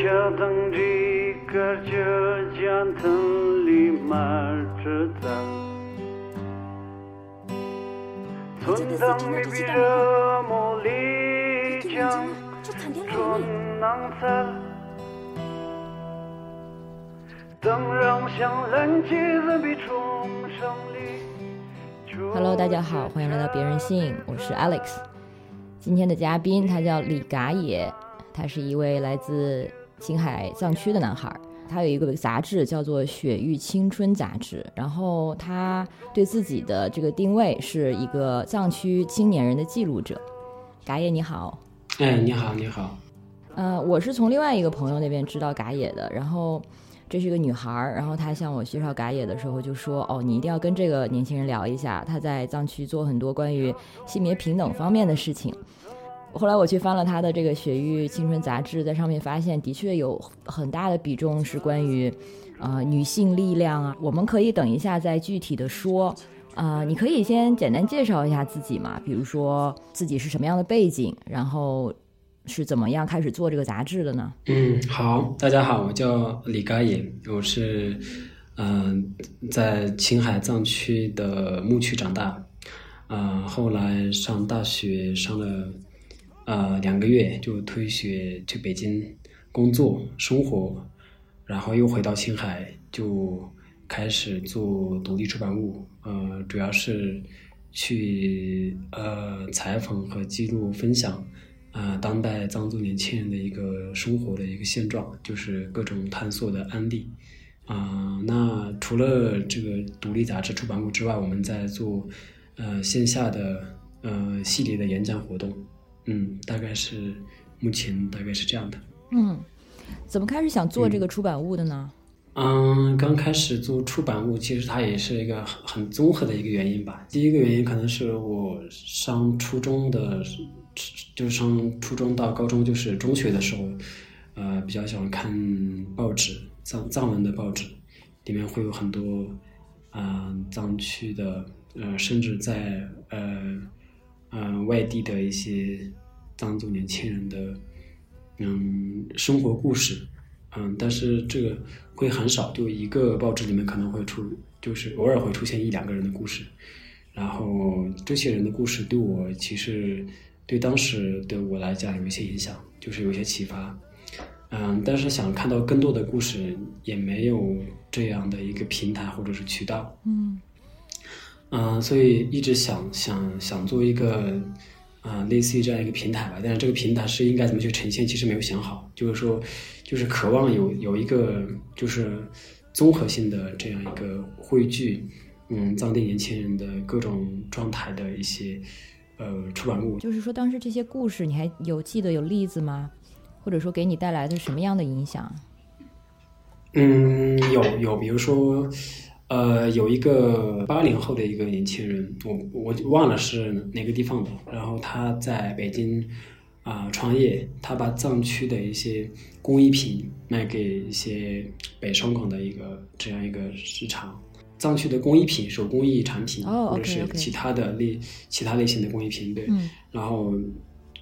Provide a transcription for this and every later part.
今天的四集呢就讲到这儿。今天的四集就讲到这里。Hello，大家好，欢迎来到《别人信》，我是 Alex。今天的嘉宾他叫李嘎野，他是一位来自。青海藏区的男孩。他有一个杂志叫做《雪域青春》杂志，然后他对自己的这个定位是一个藏区青年人的记录者。嘎野你好，哎，你好，你好。呃，我是从另外一个朋友那边知道嘎野的，然后。这是一个女孩儿，然后她向我介绍嘎野的时候就说：“哦，你一定要跟这个年轻人聊一下，他在藏区做很多关于性别平等方面的事情。”后来我去翻了他的这个《雪域青春》杂志，在上面发现的确有很大的比重是关于，呃，女性力量啊。我们可以等一下再具体的说，啊，你可以先简单介绍一下自己嘛，比如说自己是什么样的背景，然后。是怎么样开始做这个杂志的呢？嗯，好，大家好，我叫李嘎野，我是嗯在青海藏区的牧区长大，啊，后来上大学上了呃两个月就退学去北京工作生活，然后又回到青海就开始做独立出版物，呃，主要是去呃采访和记录分享。啊，当代藏族年轻人的一个生活的一个现状，就是各种探索的案例。啊，那除了这个独立杂志出版物之外，我们在做呃线下的呃系列的演讲活动。嗯，大概是目前大概是这样的。嗯，怎么开始想做这个出版物的呢？嗯，刚开始做出版物，其实它也是一个很很综合的一个原因吧。第一个原因可能是我上初中的。就是上初中到高中，就是中学的时候，呃，比较喜欢看报纸，藏藏文的报纸，里面会有很多啊藏区的，呃，甚至在呃呃外地的一些藏族年轻人的嗯生活故事，嗯，但是这个会很少，就一个报纸里面可能会出，就是偶尔会出现一两个人的故事，然后这些人的故事对我其实。对当时的我来讲有一些影响，就是有一些启发，嗯，但是想看到更多的故事，也没有这样的一个平台或者是渠道，嗯，嗯，所以一直想想想做一个，啊，类似于这样一个平台吧，但是这个平台是应该怎么去呈现，其实没有想好，就是说，就是渴望有有一个就是综合性的这样一个汇聚，嗯，藏地年轻人的各种状态的一些。呃，出版物就是说，当时这些故事你还有记得有例子吗？或者说给你带来的什么样的影响？嗯，有有，比如说，呃，有一个八零后的一个年轻人，我我忘了是哪个地方的，然后他在北京啊创业，他把藏区的一些工艺品卖给一些北上广的一个这样一个市场。藏区的工艺品、手工艺产品，或者是其他的类其他类型的工艺品，对，然后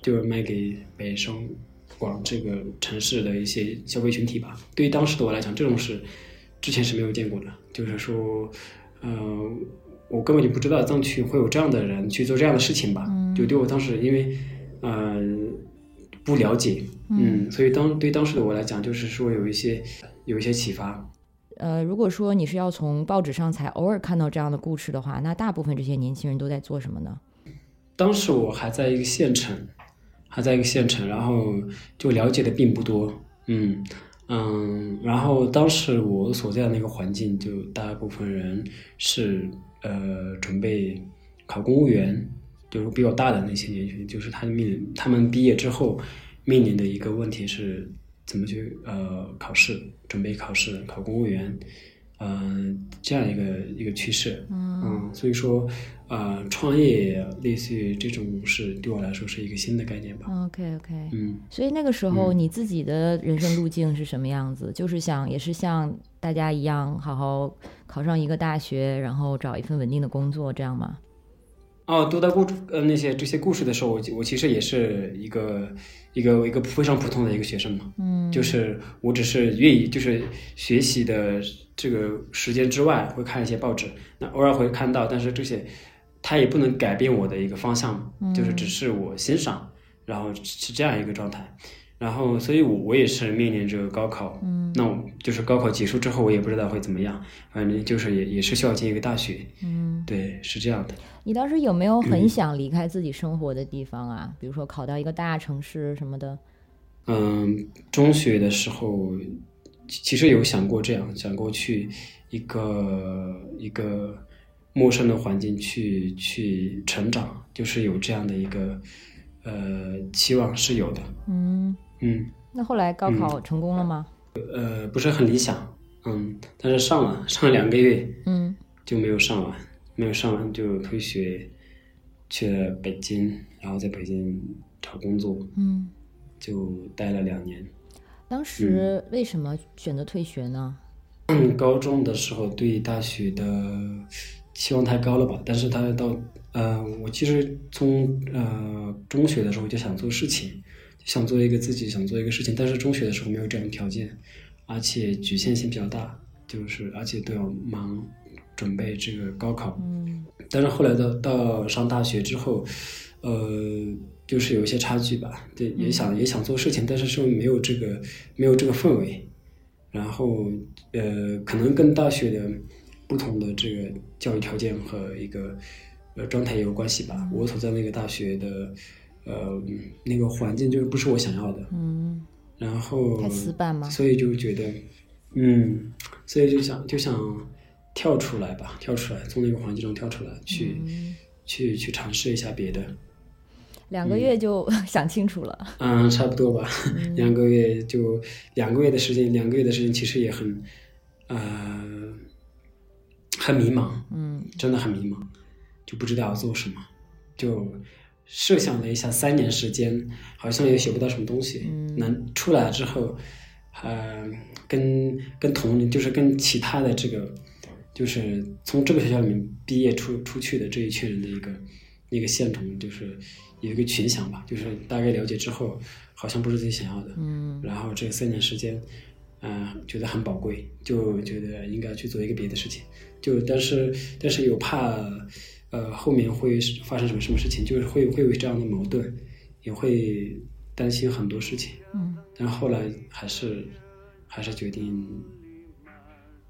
就是卖给北上广这个城市的一些消费群体吧。对于当时的我来讲，这种事之前是没有见过的，就是说，呃，我根本就不知道藏区会有这样的人去做这样的事情吧。就对我当时，因为呃不了解，嗯，所以当对当时的我来讲，就是说有一些有一些启发。呃，如果说你是要从报纸上才偶尔看到这样的故事的话，那大部分这些年轻人都在做什么呢？当时我还在一个县城，还在一个县城，然后就了解的并不多。嗯嗯，然后当时我所在的那个环境，就大部分人是呃准备考公务员，就是比较大的那些年轻人，就是他面临他们毕业之后面临的一个问题是。怎么去呃考试，准备考试考公务员，嗯，这样一个一个趋势，嗯，所以说，呃，创业类似于这种是，对我来说是一个新的概念吧。OK OK，嗯，所以那个时候你自己的人生路径是什么样子？就是想也是像大家一样，好好考上一个大学，然后找一份稳定的工作，这样吗？哦，读到故呃那些这些故事的时候，我我其实也是一个一个一个非常普通的一个学生嘛，嗯，就是我只是愿意就是学习的这个时间之外会看一些报纸，那偶尔会看到，但是这些它也不能改变我的一个方向，就是只是我欣赏，然后是这样一个状态。然后，所以我我也是面临着高考，嗯，那我就是高考结束之后，我也不知道会怎么样，反正就是也也是需要进一个大学，嗯，对，是这样的。你当时有没有很想离开自己生活的地方啊？比如说考到一个大城市什么的？嗯，中学的时候其实有想过这样，想过去一个一个陌生的环境去去成长，就是有这样的一个呃期望是有的，嗯。嗯，那后来高考成功了吗？呃，不是很理想，嗯，但是上了，上了两个月，嗯，就没有上完，没有上完就退学，去了北京，然后在北京找工作，嗯，就待了两年。当时为什么选择退学呢？嗯，高中的时候对大学的期望太高了吧？但是他到呃，我其实从呃中学的时候就想做事情。想做一个自己想做一个事情，但是中学的时候没有这样的条件，而且局限性比较大，就是而且都要忙准备这个高考。嗯，但是后来到到上大学之后，呃，就是有一些差距吧。对，也想也想做事情，但是说没有这个没有这个氛围。然后呃，可能跟大学的不同的这个教育条件和一个呃状态也有关系吧。我所在那个大学的。呃，那个环境就是不是我想要的，嗯，然后太死板吗？所以就觉得，嗯，所以就想就想跳出来吧，跳出来，从那个环境中跳出来，去去去尝试一下别的。两个月就 想清楚了，嗯，差不多吧，两个月就两个月的时间，两个月的时间其实也很，呃，很迷茫，嗯，真的很迷茫，就不知道要做什么，就。设想了一下，三年时间好像也学不到什么东西。嗯。能出来之后，呃，跟跟同龄就是跟其他的这个，就是从这个学校里面毕业出出去的这一群人的一个一个现状，就是有一个群想吧，就是大概了解之后，好像不是自己想要的。嗯。然后这三年时间，嗯，觉得很宝贵，就觉得应该去做一个别的事情。就但是但是又怕。呃，后面会发生什么什么事情？就是会会有这样的矛盾，也会担心很多事情。嗯，但后来还是还是决定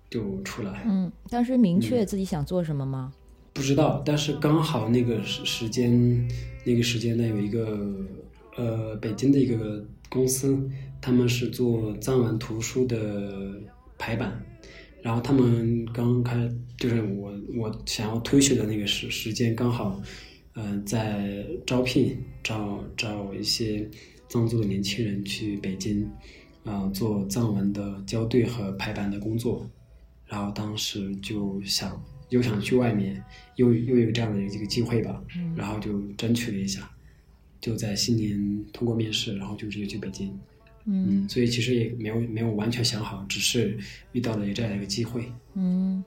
就出来。嗯，当时明确自己想做什么吗？不知道，但是刚好那个时时间那个时间呢，有一个呃北京的一个公司，他们是做藏文图书的排版。然后他们刚开，就是我我想要推学的那个时时间刚好，嗯，在招聘找找一些藏族的年轻人去北京，啊，做藏文的校对和排版的工作。然后当时就想又想去外面，又又有这样的一个机会吧，然后就争取了一下，就在新年通过面试，然后就直接去北京。嗯，所以其实也没有没有完全想好，只是遇到了这样一个机会。嗯，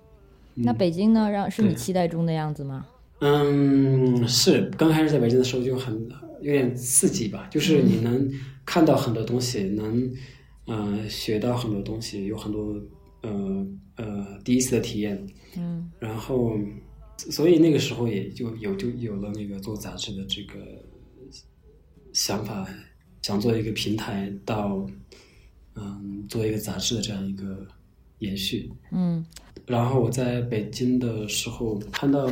那北京呢？让是你期待中的样子吗？嗯，是。刚开始在北京的时候就很有点刺激吧，就是你能看到很多东西，能嗯学到很多东西，有很多呃呃第一次的体验。嗯，然后所以那个时候也就有就有了那个做杂志的这个想法。想做一个平台，到嗯，做一个杂志的这样一个延续。嗯，然后我在北京的时候看到，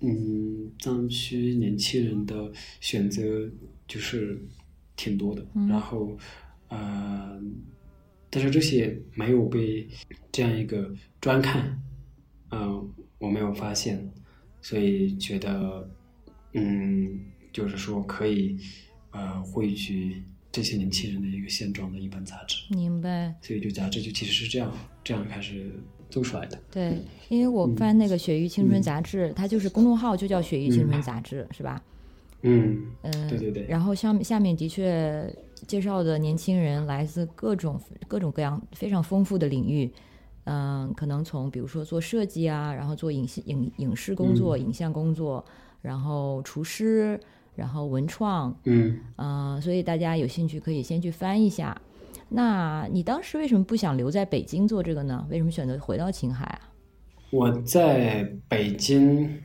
嗯，藏区年轻人的选择就是挺多的。然后，呃，但是这些没有被这样一个专看，嗯，我没有发现，所以觉得，嗯，就是说可以。呃，汇聚这些年轻人的一个现状的一本杂志，明白。所以就杂志就其实是这样这样开始做出来的。对，因为我翻那个《雪域青春》杂志，它就是公众号就叫《雪域青春》杂志，是吧？嗯嗯，对对对。然后下面下面的确介绍的年轻人来自各种各种各样非常丰富的领域，嗯，可能从比如说做设计啊，然后做影视影影视工作、影像工作。然后厨师，然后文创，嗯，呃，所以大家有兴趣可以先去翻一下。那你当时为什么不想留在北京做这个呢？为什么选择回到青海啊？我在北京，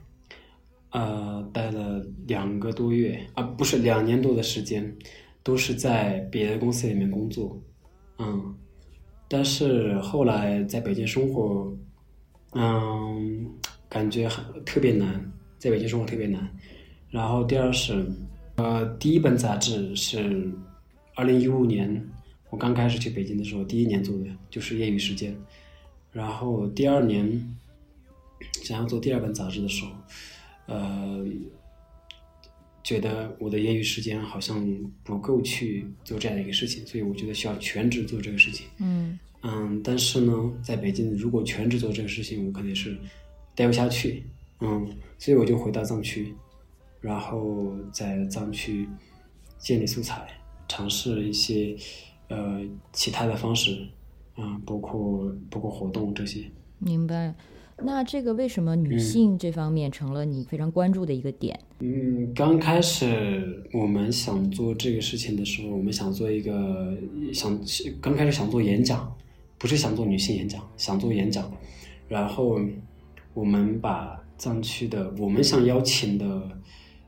呃，待了两个多月啊，不是两年多的时间，都是在别的公司里面工作，嗯，但是后来在北京生活，嗯，感觉很特别难，在北京生活特别难。然后第二是，呃，第一本杂志是二零一五年我刚开始去北京的时候，第一年做的就是业余时间，然后第二年想要做第二本杂志的时候，呃，觉得我的业余时间好像不够去做这样的一个事情，所以我觉得需要全职做这个事情。嗯嗯，但是呢，在北京如果全职做这个事情，我肯定是待不下去。嗯，所以我就回到藏区，然后在藏区建立素材，尝试一些呃其他的方式，啊、包括包括活动这些。明白。那这个为什么女性这方面成了你非常关注的一个点？嗯，刚开始我们想做这个事情的时候，我们想做一个想刚开始想做演讲，不是想做女性演讲，想做演讲。然后我们把藏区的我们想邀请的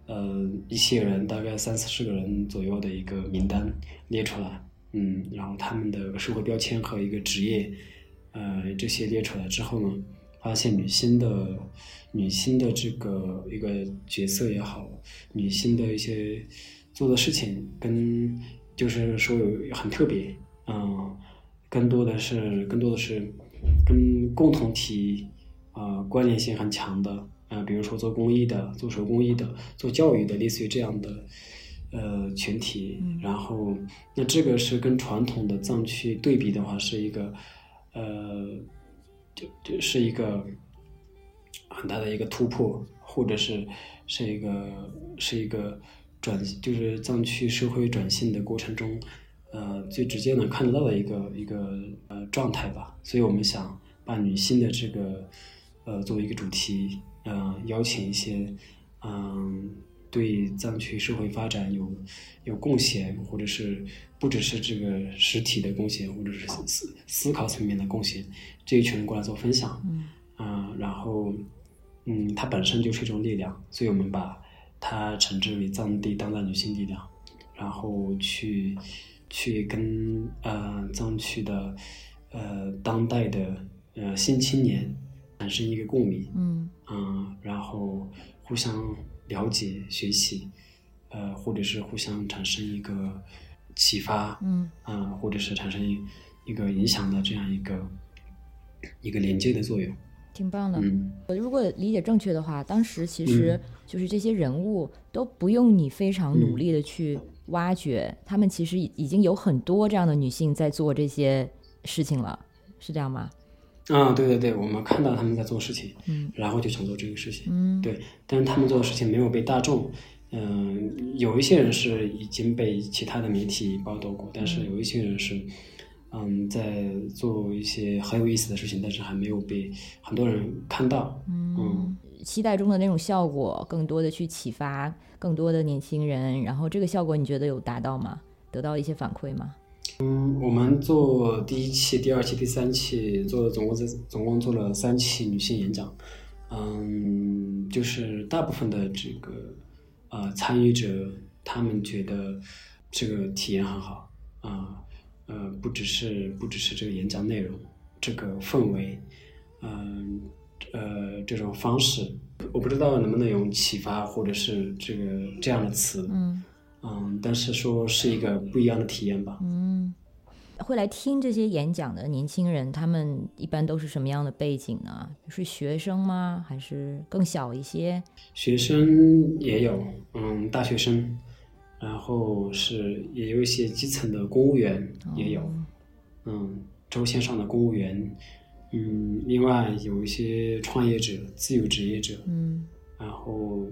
呃一些人，大概三四十个人左右的一个名单列出来，嗯，然后他们的社会标签和一个职业，呃这些列出来之后呢，发现女性的女性的这个一个角色也好，女性的一些做的事情跟就是说有很特别，嗯，更多的是更多的是跟共同体呃关联性很强的，呃，比如说做公益的、做手工艺的、做教育的，类似于这样的呃群体。然后，那这个是跟传统的藏区对比的话，是一个呃，就就是一个很大的一个突破，或者是是一个是一个转，就是藏区社会转型的过程中，呃，最直接能看得到的一个一个呃状态吧。所以我们想把女性的这个呃作为一个主题，呃，邀请一些嗯、对藏区社会发展有有贡献，或者是不只是这个实体的贡献，或者是思思考层面的贡献，这一群人过来做分享。嗯。啊、然后，嗯，它本身就是一种力量，所以我们把它称之为藏地当代女性力量，然后去去跟呃藏区的呃当代的呃新青年产生一个共鸣，嗯。嗯，然后互相了解学习，呃，或者是互相产生一个启发，嗯。啊、或者是产生一一个影响的这样一个一个连接的作用，挺棒的。嗯。我如果理解正确的话，当时其实就是这些人物都不用你非常努力的去挖掘，他们其实已已经有很多这样的女性在做这些事情了，是这样吗？啊，对对对，我们看到他们在做事情，嗯然后就想做这个事情，嗯对，但是他们做的事情没有被大众，嗯、有一些人是已经被其他的媒体报道过，但是有一些人是，嗯，在做一些很有意思的事情，但是还没有被很多人看到，嗯期待中的那种效果，更多的去启发更多的年轻人，然后这个效果你觉得有达到吗？得到一些反馈吗？嗯，我们做第一期、第二期、第三期，做了总共在总共做了三期女性演讲。嗯，就是大部分的这个呃参与者，他们觉得这个体验很好啊，呃，不只是不只是这个演讲内容，这个氛围，嗯呃这种方式，我不知道能不能用启发或者是这个这样的词，嗯嗯，但是说是一个不一样的体验吧。嗯，会来听这些演讲的年轻人，他们一般都是什么样的背景呢？是学生吗？还是更小一些？学生也有，嗯，大学生，然后是也有一些基层的公务员也有，嗯，州线上的公务员，嗯，另外有一些创业者、自由职业者，嗯然后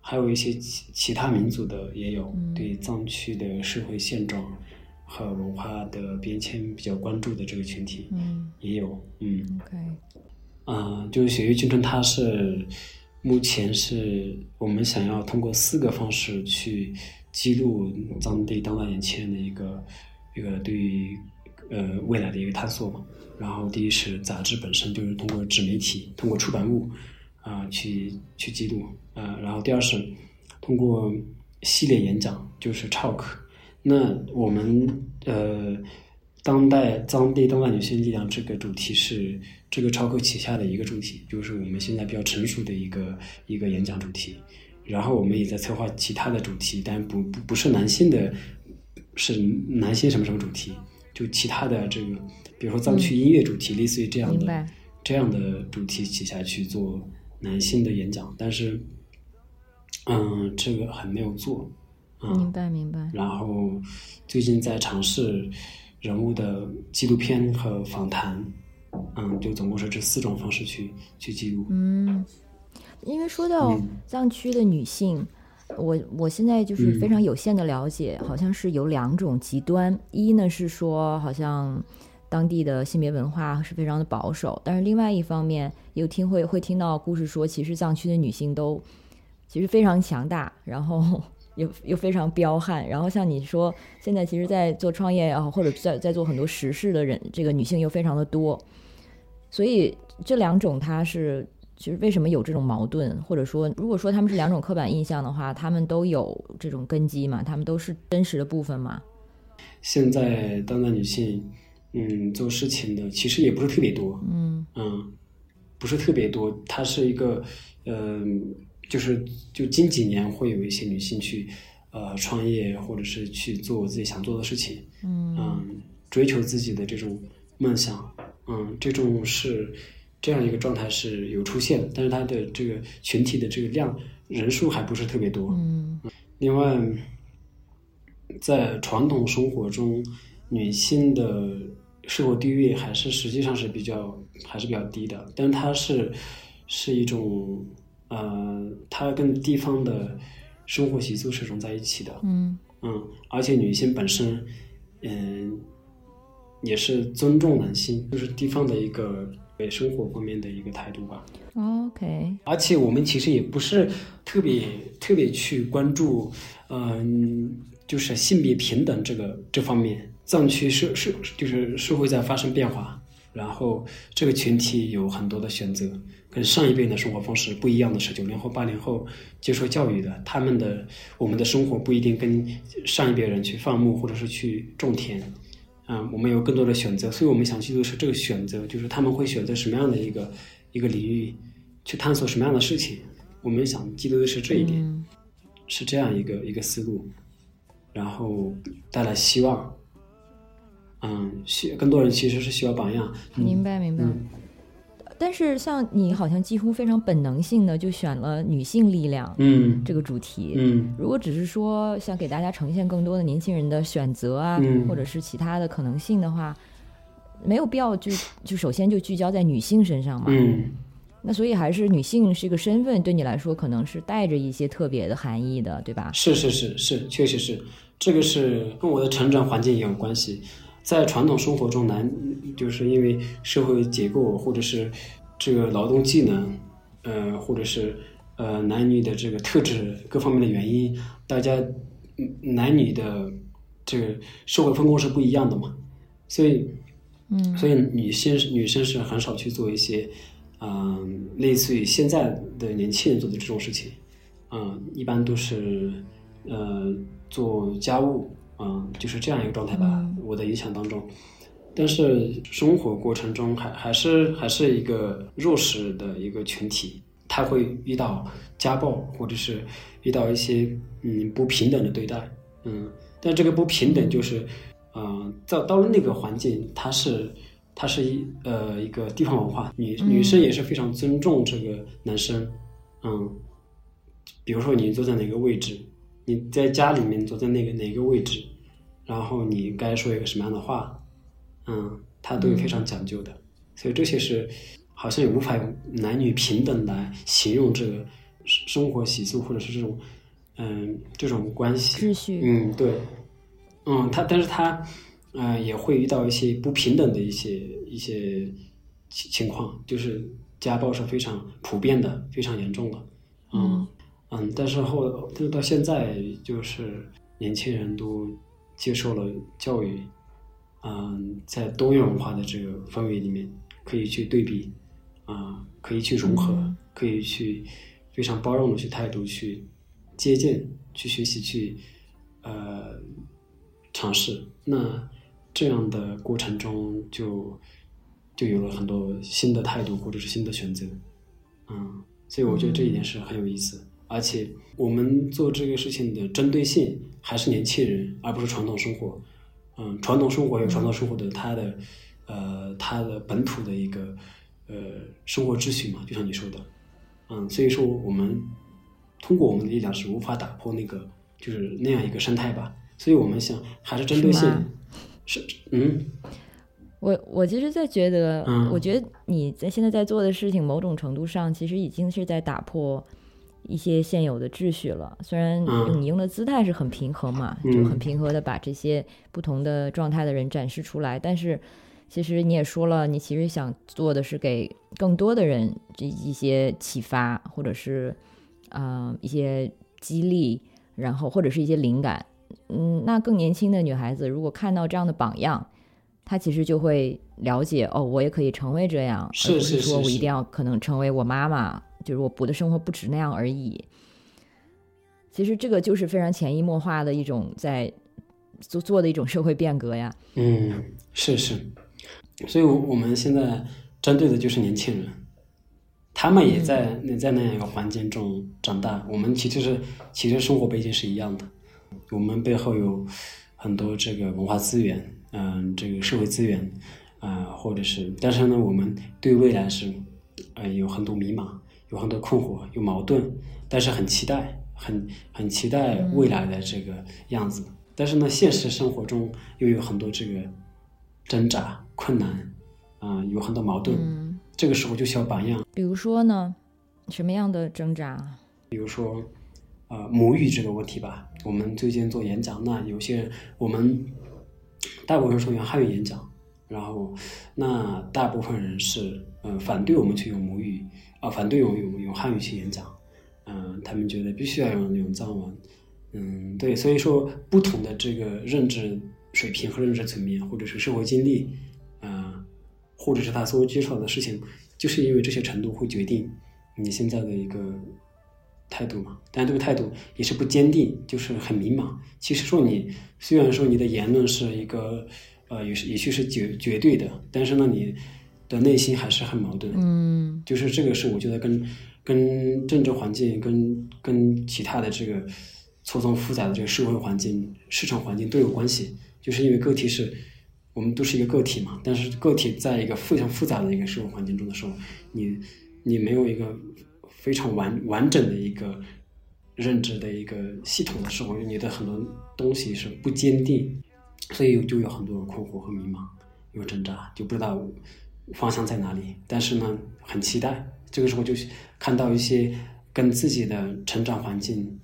还有一些其其他民族的也有，对藏区的社会现状和文化的变迁比较关注的这个群体嗯也有，嗯。，OK，嗯，就是雪域青春，它是目前是我们想要通过四个方式去记录当地当代年轻人的一个一个对于呃未来的一个探索嘛。然后第一是杂志本身就是通过纸媒体，通过出版物啊、去去记录啊、然后第二是通过系列演讲，就是 talk。那我们呃当代当地当代女性力量这个主题是这个超课旗下的一个主题，就是我们现在比较成熟的一个一个演讲主题。然后我们也在策划其他的主题，但不不不是男性的，是男性什么什么主题，就其他的这个，比如说藏区音乐主题，类似于这样的这样的主题旗下去做男性的演讲，但是嗯，这个还没有做。嗯，明白明白。然后最近在尝试人物的纪录片和访谈，嗯，就总共是这四种方式去去记录。嗯，因为说到嗯。藏区的女性，我我现在就是非常有限的了解，好像是有两种极端，一呢是说好像当地的性别文化是非常的保守，但是另外一方面又听会会听到故事说，其实藏区的女性都其实非常强大，然后。又又非常彪悍，然后像你说，现在其实，在做创业也好，或者在在做很多实事的人，这个女性又非常的多，所以这两种它是就是为什么有这种矛盾，或者说如果说他们是两种刻板印象的话，他们都有这种根基嘛，他们都是真实的部分嘛。现在当代女性，嗯，做事情的其实也不是特别多，嗯嗯，不是特别多。它是一个，嗯、就是就近几年会有一些女性去，呃，创业或者是去做自己想做的事情，嗯嗯，追求自己的这种梦想，嗯，这种是这样一个状态是有出现的，但是它的这个群体的这个量人数还不是特别多。嗯另外，在传统生活中，女性的社会地位还是实际上是比较还是比较低的，但是它是是一种呃，它跟地方的生活习俗是融在一起的。嗯嗯，而且女性本身，嗯，也是尊重男性，就是地方的一个对生活方面的一个态度吧。，OK，而且我们其实也不是特别特别去关注，嗯、就是性别平等这个这方面。藏区社社就是社会在发生变化，然后这个群体有很多的选择，跟上一辈人的生活方式不一样的是，九零后、八零后接受教育的，他们的我们的生活不一定跟上一辈人去放牧或者是去种田，啊、我们有更多的选择，所以我们想记录是这个选择，就是他们会选择什么样的一个一个领域，去探索什么样的事情。我们想记录的是这一点，嗯是这样一个一个思路，然后带来希望。嗯，希更多人其实是需要榜样。嗯明白明白。嗯但是像你好像几乎非常本能性的就选了女性力量嗯这个主题。嗯如果只是说想给大家呈现更多的年轻人的选择啊，嗯或者是其他的可能性的话，没有必要就就首先就聚焦在女性身上嘛。嗯那所以还是女性是一个身份对你来说可能是带着一些特别的含义的，对吧？是是是是，确实是，这个是跟我的成长环境也有关系。在传统生活中，男就是因为社会结构或者是这个劳动技能，呃，或者是呃男女的这个特质各方面的原因，大家嗯男女的这个社会分工是不一样的嘛，所以嗯。所以女性女生是很少去做一些，嗯、类似于现在的年轻人做的这种事情，嗯、一般都是呃做家务，嗯、就是这样一个状态吧。嗯。我的影响当中，但是生活过程中还还是还是一个弱势的一个群体，他会遇到家暴或者是遇到一些嗯不平等的对待，嗯，但这个不平等就是，呃，到到了那个环境，他是它是一呃一个地方文化，女女生也是非常尊重这个男生，嗯，比如说你坐在哪个位置，你在家里面坐在那个哪个位置，然后你该说一个什么样的话，嗯，他都有非常讲究的，所以这些是好像也无法用男女平等来形容这个生生活习俗或者是这种嗯这种关系秩序，嗯，对，嗯，他但是他，呃，也会遇到一些不平等的一些一些情情况，就是家暴是非常普遍的，非常严重的。嗯。嗯，但是后但是到现在就是年轻人都接受了教育，嗯，在多元文化的这个氛围里面，可以去对比，啊，可以去融合，可以去非常包容的去态度去接见、去学习、去呃尝试。那这样的过程中就。就有了很多新的态度或者是新的选择，嗯，所以我觉得这一点是很有意思。而且我们做这个事情的针对性还是年轻人，而不是传统生活。嗯，传统生活有传统生活的它的呃它的本土的一个呃生活秩序嘛，就像你说的，嗯，所以说我们通过我们的力量是无法打破那个就是那样一个生态吧。所以我们想还是针对性是嗯。我我其实在觉得，我觉得你在现在在做的事情，某种程度上其实已经是在打破一些现有的秩序了。虽然你用的姿态是很平和嘛，就很平和的把这些不同的状态的人展示出来，但是其实你也说了，你其实想做的是给更多的人这一些启发，或者是啊一些激励，然后或者是一些灵感。嗯，那更年轻的女孩子如果看到这样的榜样。她其实就会了解哦，我也可以成为这样，而不是说我一定要可能成为我妈妈，就是我补的生活不止那样而已。其实这个就是非常潜移默化的一种在做做的一种社会变革呀。嗯，是是，所以我们现在针对的就是年轻人，他们也在那在那样一个环境中长大。我们其实是其实生活背景是一样的，我们背后有很多这个文化资源。嗯，这个社会资源，啊，或者是，但是呢，我们对未来是，呃，有很多迷茫，有很多困惑，有矛盾，但是很期待，很很期待未来的这个样子。但是呢，现实生活中又有很多这个挣扎、困难，啊，有很多矛盾。这个时候就需要榜样。比如说呢，什么样的挣扎？比如说，呃，母语这个问题吧。我们最近做演讲，那有些我们。大部分是用汉语演讲，然后那大部分人是嗯反对我们去用母语啊，反对我们用用汉语去演讲，嗯，他们觉得必须要用用藏文，嗯，对，所以说不同的这个认知水平和认知层面，或者是社会经历，啊，或者是他所接触到的事情，就是因为这些程度会决定你现在的一个。态度嘛，但这个态度也是不坚定，就是很迷茫。其实说你虽然说你的言论是一个，呃，也是也许是绝绝对的，但是呢，你的内心还是很矛盾。嗯，就是这个是我觉得跟跟政治环境、跟跟其他的这个错综复杂的这个社会环境、市场环境都有关系。就是因为个体是我们都是一个个体嘛，但是个体在一个非常复杂的一个社会环境中的时候，你你没有一个。非常完完整的一个认知的一个系统的时候，你的很多东西是不坚定，所以就有很多困惑和迷茫，有挣扎，就不知道方向在哪里。但是呢，很期待这个时候就看到一些跟自己的成长环境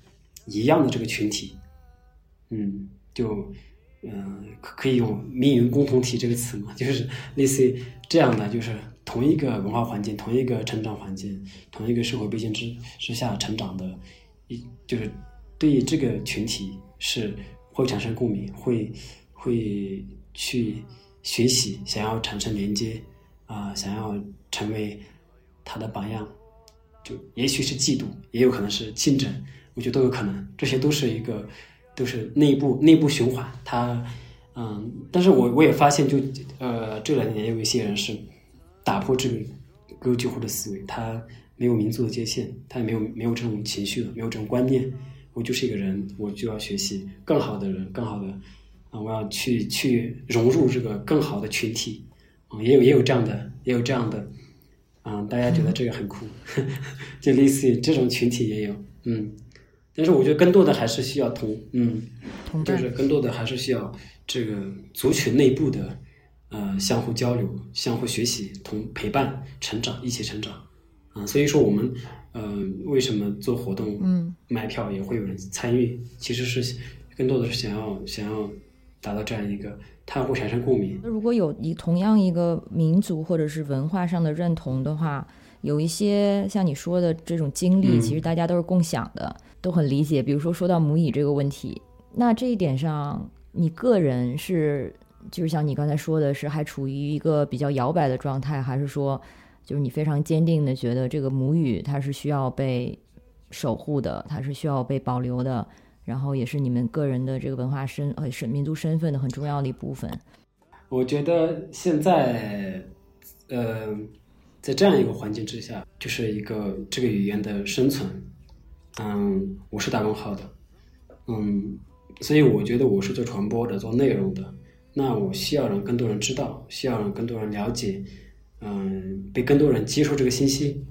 一样的这个群体，嗯，就嗯可以用“命运共同体”这个词嘛，就是类似于这样的，就是。同一个文化环境，同一个成长环境，同一个社会背景之之下成长的，一就是对于这个群体是会产生共鸣，会会去学习，想要产生连接啊，想要成为他的榜样，就也许是嫉妒，也有可能是竞争，我觉得都有可能，这些都是一个都是内部内部循环。他嗯，但是我我也发现，就呃这两年有一些人是。打破这个格局或者思维，他没有民族的界限，他也没有没有这种情绪了，没有这种观念。我就是一个人，我就要学习更好的人，更好的啊，我要去去融入这个更好的群体啊，也有也有这样的，也有这样的啊，大家觉得这个很酷，就类似于这种群体也有，嗯，但是我觉得更多的还是需要同，嗯，就是更多的还是需要这个族群内部的。呃，相互交流、相互学习、同陪伴、成长，一起成长，啊，所以说我们，呃，为什么做活动，嗯，卖票也会有人参与，其实是更多的是想要想要达到这样一个，它会产生共鸣。那如果有一同样一个民族或者是文化上的认同的话，有一些像你说的这种经历，其实大家都是共享的，都很理解。比如说说到母语这个问题，那这一点上，你个人是就是像你刚才说的是还处于一个比较摇摆的状态，还是说就是你非常坚定的觉得这个母语它是需要被守护的，它是需要被保留的，然后也是你们个人的这个文化身呃是民族身份的很重要的一部分。我觉得现在，呃，在这样一个环境之下，就是一个这个语言的生存，嗯，我是打问号的，嗯，所以我觉得我是做传播的、做内容的，那我需要让更多人知道，需要让更多人了解，嗯，被更多人接受这个信息，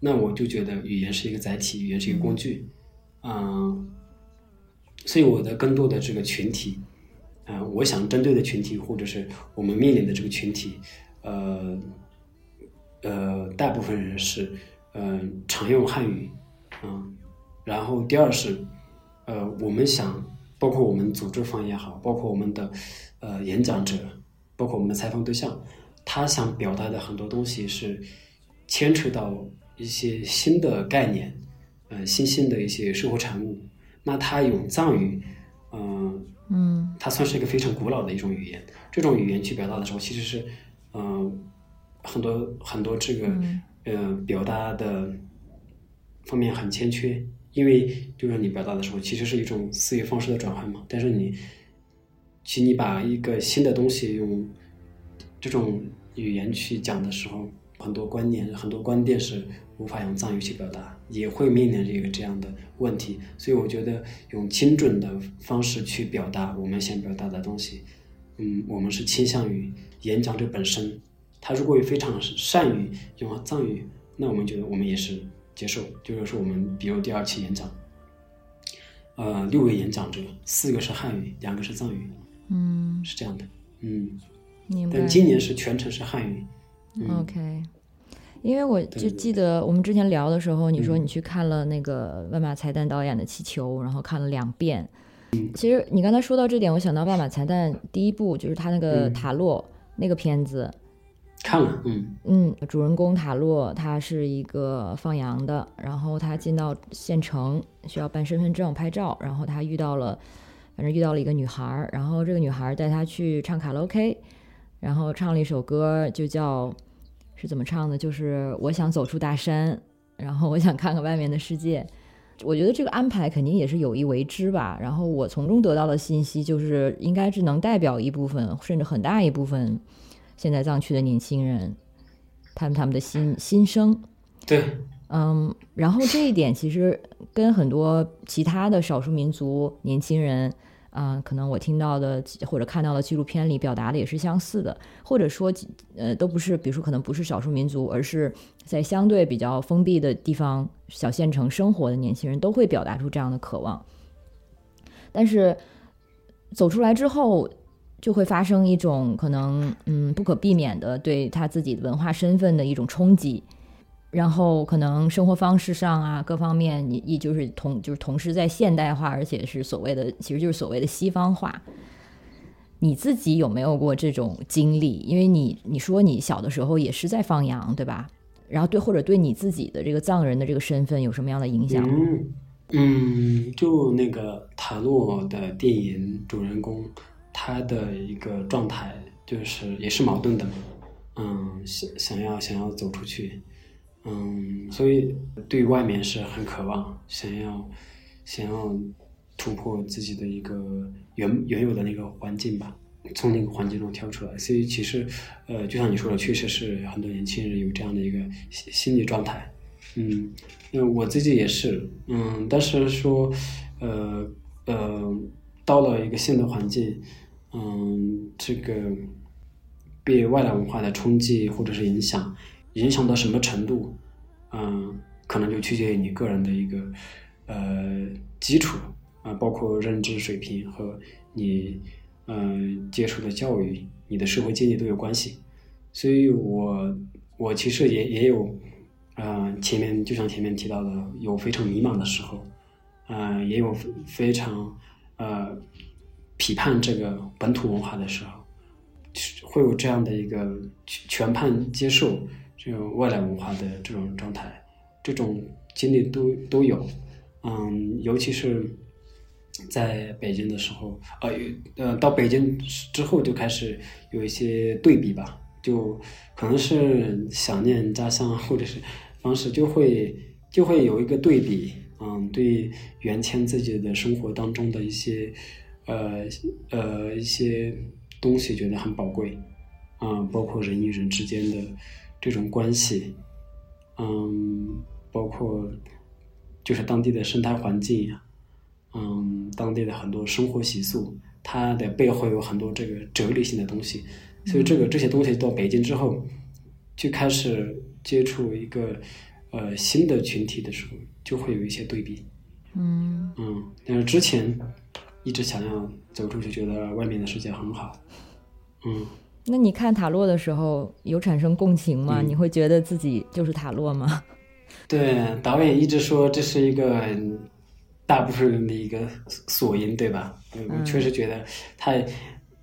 那我就觉得语言是一个载体，语言是一个工具，嗯，所以我的更多的这个群体。啊，我想针对的群体，或者是我们面临的这个群体，呃，呃，大部分人是，呃，常用汉语，啊，然后第二是，呃，我们想，包括我们组织方也好，包括我们的，呃，演讲者，包括我们的采访对象，他想表达的很多东西是牵扯到一些新的概念，呃，新兴的一些生活产物，那它用藏语，嗯。嗯，它算是一个非常古老的一种语言。这种语言去表达的时候，其实是，嗯，很多很多这个，呃，表达的方面很欠缺。因为就是你表达的时候，其实是一种思维方式的转换嘛。但是你，其实你把一个新的东西用这种语言去讲的时候，很多观念、很多观点是。无法用藏语去表达，也会面临一个这样的问题，所以我觉得用精准的方式去表达我们想表达的东西，嗯，我们是倾向于演讲者本身，他如果非常善于用藏语，那我们觉得我们也是接受。就是说，我们比如第二期演讲，呃，六位演讲者，四个是汉语，两个是藏语，嗯，是这样的，嗯，但今年是全程是汉语，OK。因为我就记得我们之前聊的时候，你说你去看了那个万马才旦导演的《气球》，然后看了两遍。其实你刚才说到这点，我想到万马才旦第一部就是他那个塔洛那个片子，看了，嗯。嗯，主人公塔洛他是一个放羊的，然后他进到县城需要办身份证拍照，然后他遇到了，反正遇到了一个女孩，然后这个女孩带他去唱卡拉 OK，然后唱了一首歌，就叫。是怎么唱的？就是我想走出大山，然后我想看看外面的世界。我觉得这个安排肯定也是有意为之吧。然后我从中得到的信息就是，应该是能代表一部分，甚至很大一部分现在藏区的年轻人，他们他们的心心声。对，嗯，然后这一点其实跟很多其他的少数民族年轻人。啊，可能我听到的或者看到的纪录片里表达的也是相似的，或者说，呃，都不是，比如说可能不是少数民族，而是在相对比较封闭的地方、小县城生活的年轻人都会表达出这样的渴望。但是走出来之后，就会发生一种可能，嗯，不可避免的对他自己文化身份的一种冲击。然后可能生活方式上啊，各方面你你就是同就是同时在现代化，而且是所谓的其实就是所谓的西方化。你自己有没有过这种经历？因为你你说你小的时候也是在放羊，对吧？然后对或者对你自己的这个藏人的这个身份有什么样的影响？嗯嗯，就那个塔洛的电影主人公，他的一个状态就是也是矛盾的，嗯，想想要想要走出去。嗯，所以对外面是很渴望，想要想要突破自己的一个原原有的那个环境吧，从那个环境中跳出来。所以其实，呃，就像你说的，确实是很多年轻人有这样的一个心心理状态。嗯，那我自己也是，嗯，但是说，呃呃，到了一个新的环境，嗯，这个被外来文化的冲击或者是影响。影响到什么程度，嗯，可能就取决于你个人的一个呃基础啊，包括认知水平和你嗯接触的教育、你的社会经历都有关系。所以我我其实也也有，嗯，前面就像前面提到的，有非常迷茫的时候，嗯，也有非常呃批判这个本土文化的时候，会有这样的一个全盘接受。这种外来文化的这种状态，这种经历都都有。嗯，尤其是在北京的时候，呃呃，到北京之后就开始有一些对比吧，就可能是想念家乡，或者是当时就会就会有一个对比。嗯，对原迁自己的生活当中的一些呃呃一些东西觉得很宝贵。嗯，包括人与人之间的这种关系，嗯，包括就是当地的生态环境呀，嗯，当地的很多生活习俗，它的背后有很多这个哲理性的东西，所以这个这些东西到北京之后，就开始接触一个呃新的群体的时候，就会有一些对比，嗯。嗯，但是之前一直想要走出去，觉得外面的世界很好，嗯。那你看塔洛的时候有产生共情吗？你会觉得自己就是塔洛吗？对，导演一直说这是一个大部分人的一个索因，对吧？我确实觉得他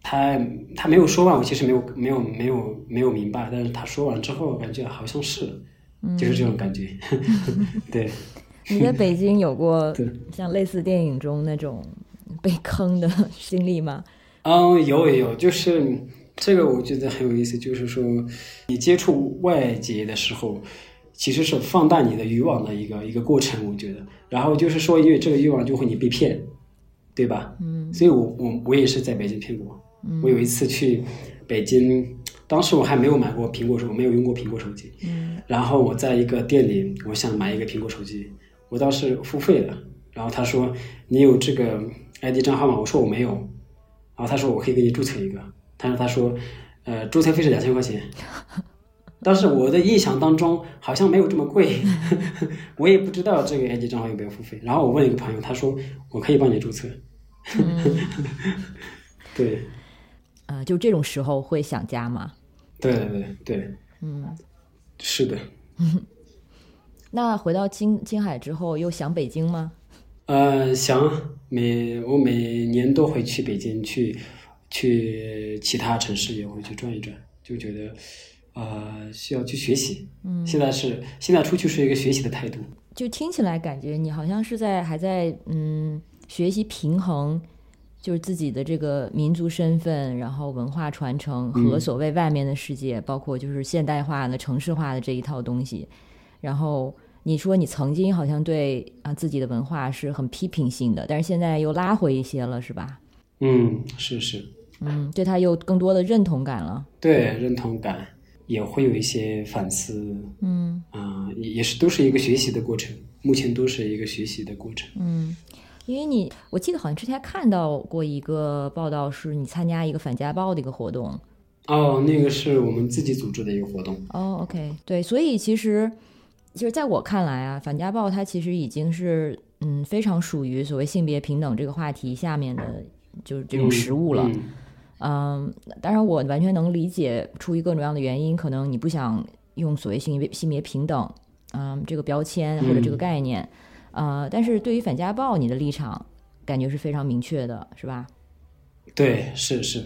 他他没有说完，我其实没有没有没有没有明白，但是他说完之后，感觉好像是，就是这种感觉。对。你在北京有过像类似电影中那种被坑的经历吗？嗯，有有有，就是。这个我觉得很有意思，就是说，你接触外界的时候，其实是放大你的欲望的一个一个过程。我觉得，然后就是说，因为这个欲望就会你被骗，对吧？嗯。所以我我我也是在北京骗过。我有一次去北京，当时我还没有买过苹果手，没有用过苹果手机。嗯。然后我在一个店里，我想买一个苹果手机，我当时付费了。然后他说：“你有这个 ID 账号吗？”我说：“我没有。”然后他说：“我可以给你注册一个。”但是他说，呃，注册费是两千块钱，但是我的印象当中好像没有这么贵，我也不知道这个 ID 账号有没有付费。然后我问一个朋友，他说我可以帮你注册。对，呃，就这种时候会想家吗？对对对，嗯，是的。那回到青青海之后，又想北京吗？呃，想每我每年都会去北京去。去其他城市也会去转一转，就觉得，呃，需要去学习。嗯，现在是现在出去是一个学习的态度。就听起来感觉你好像是在还在嗯学习平衡，就是自己的这个民族身份，然后文化传承和所谓外面的世界，包括就是现代化的城市化的这一套东西。然后你说你曾经好像对啊自己的文化是很批评性的，但是现在又拉回一些了，是吧？嗯，是是。嗯，对他有更多的认同感了。对，认同感也会有一些反思。嗯，啊，也也是都是一个学习的过程。目前都是一个学习的过程。嗯，因为你，我记得好像之前看到过一个报道，是你参加一个反家暴的一个活动。哦，那个是我们自己组织的一个活动。哦，OK，对，所以其实，就是在我看来啊，反家暴它其实已经是嗯非常属于所谓性别平等这个话题下面的，就是这种实物了。嗯，当然我完全能理解，出于各种各样的原因，可能你不想用所谓性别性别平等，嗯，这个标签或者这个概念，呃，但是对于反家暴，你的立场感觉是非常明确的，是吧？对，是是。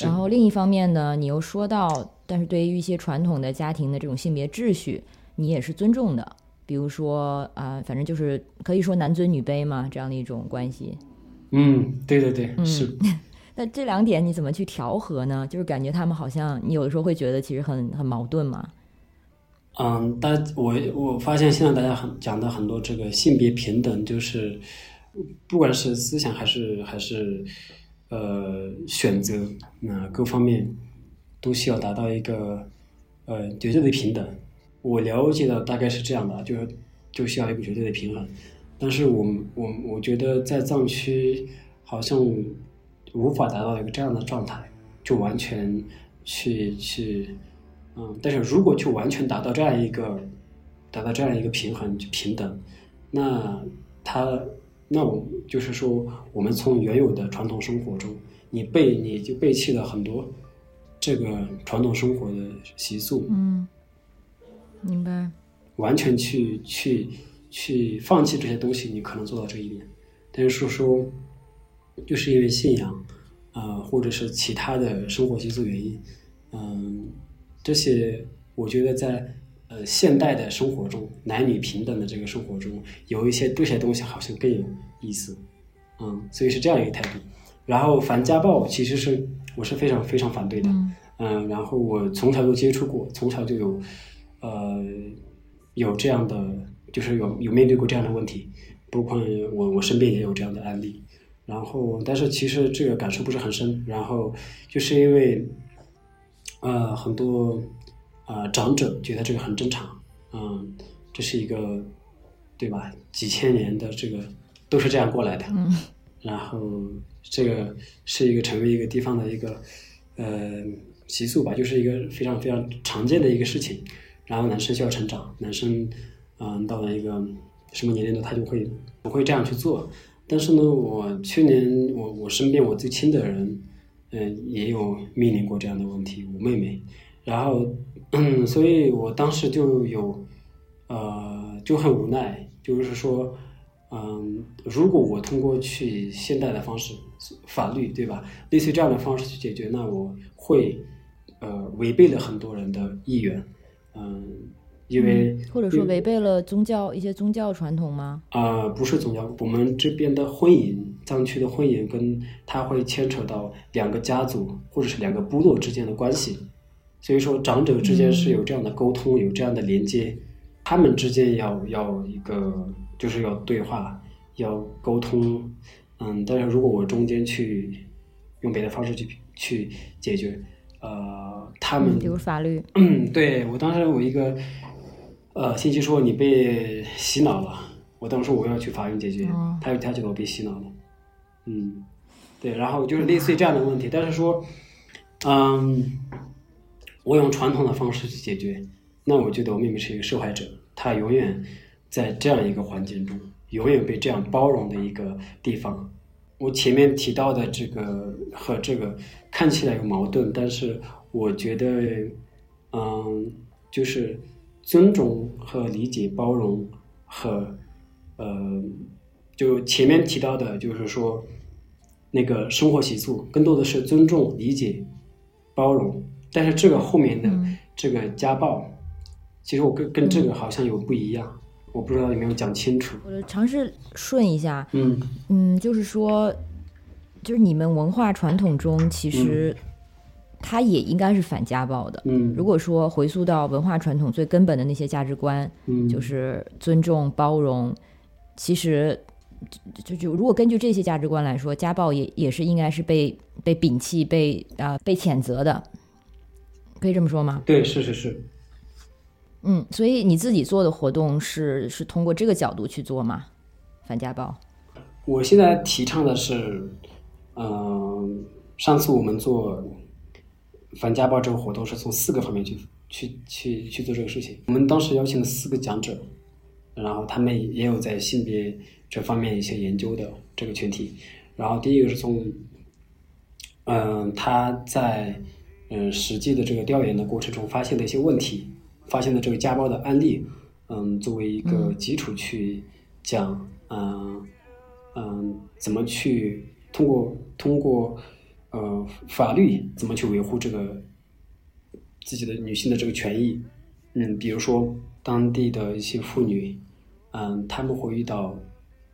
然后另一方面呢，你又说到，但是对于一些传统的家庭的这种性别秩序，你也是尊重的，比如说啊，反正就是可以说男尊女卑嘛，这样的一种关系。嗯，对对对，是。那这两点你怎么去调和呢？就是感觉他们好像你有的时候会觉得其实很很矛盾嘛。嗯，大我我发现现在大家很讲的很多这个性别平等，就是不管是思想还是还是呃选择，那各方面都需要达到一个呃绝对的平等。我了解的大概是这样的，就是就需要一个绝对的平衡。但是我我我觉得在藏区好像。无法达到一个这样的状态，就完全去去，嗯，但是如果就完全达到这样一个，达到这样一个平衡平等，那他那我就是说，我们从原有的传统生活中，你背你就背弃了很多这个传统生活的习俗，嗯，明白，完全去去去放弃这些东西，你可能做到这一点，但是说。就是因为信仰，呃，或者是其他的生活习俗原因，嗯，这些我觉得在呃现代的生活中，男女平等的这个生活中，有一些这些东西好像更有意思，嗯，所以是这样一个态度。然后反家暴其实是我是非常非常反对的，嗯，然后我从小就接触过，从小就有呃有这样的，就是有有面对过这样的问题，包括我我身边也有这样的案例。然后，但是其实这个感受不是很深。然后，就是因为，呃，很多啊长者觉得这个很正常，嗯，这是一个，对吧？几千年的这个都是这样过来的。嗯。然后，这个是一个成为一个地方的一个呃习俗吧，就是一个非常非常常见的一个事情。然后，男生需要成长，男生嗯到了一个什么年龄的，他就会不会这样去做。但是呢，我去年我我身边我最亲的人，嗯，也有面临过这样的问题，我妹妹，然后，嗯，所以我当时就有，呃，就很无奈，就是说，嗯，如果我通过去现代的方式，法律对吧，类似这样的方式去解决，那我会，呃，违背了很多人的意愿，嗯。因为或者说违背了宗教一些宗教传统吗？啊，不是宗教，我们这边的婚姻，藏区的婚姻跟它会牵扯到两个家族或者是两个部落之间的关系，所以说长者之间是有这样的沟通，有这样的连接，他们之间要要一个就是要对话，要沟通，嗯，但是如果我中间去用别的方式去去解决，呃，他们比如法律，嗯，对我当时我一个。呃，信息说你被洗脑了，我当时我要去法院解决，他他觉得我被洗脑了，嗯，对，然后就是类似于这样的问题，但是说，嗯，我用传统的方式去解决，那我觉得我妹妹是一个受害者，她永远在这样一个环境中，永远被这样包容的一个地方。我前面提到的这个和这个看起来有矛盾，但是我觉得，嗯，就是。尊重和理解、包容和呃，就前面提到的，就是说那个生活习俗，更多的是尊重、理解、包容。但是这个后面的这个家暴，其实我跟跟这个好像有不一样，我不知道有没有讲清楚。我尝试顺一下，嗯嗯，就是说，就是你们文化传统中其实。他也应该是反家暴的。嗯，如果说回溯到文化传统最根本的那些价值观，嗯，就是尊重、包容，其实就就如果根据这些价值观来说，家暴也也是应该是被被摒弃、被啊被谴责的，可以这么说吗？对，是是是。嗯，所以你自己做的活动是是通过这个角度去做吗？反家暴？我现在提倡的是，嗯，上次我们做。反家暴这个活动是从四个方面去去去去做这个事情。我们当时邀请了四个讲者，然后他们也有在性别这方面一些研究的这个群体。然后第一个是从，嗯，他在嗯实际的这个调研的过程中发现的一些问题，发现的这个家暴的案例，嗯，作为一个基础去讲，嗯嗯，怎么去通过通过。呃，法律怎么去维护这个自己的女性的这个权益？嗯，比如说当地的一些妇女，嗯，他们会遇到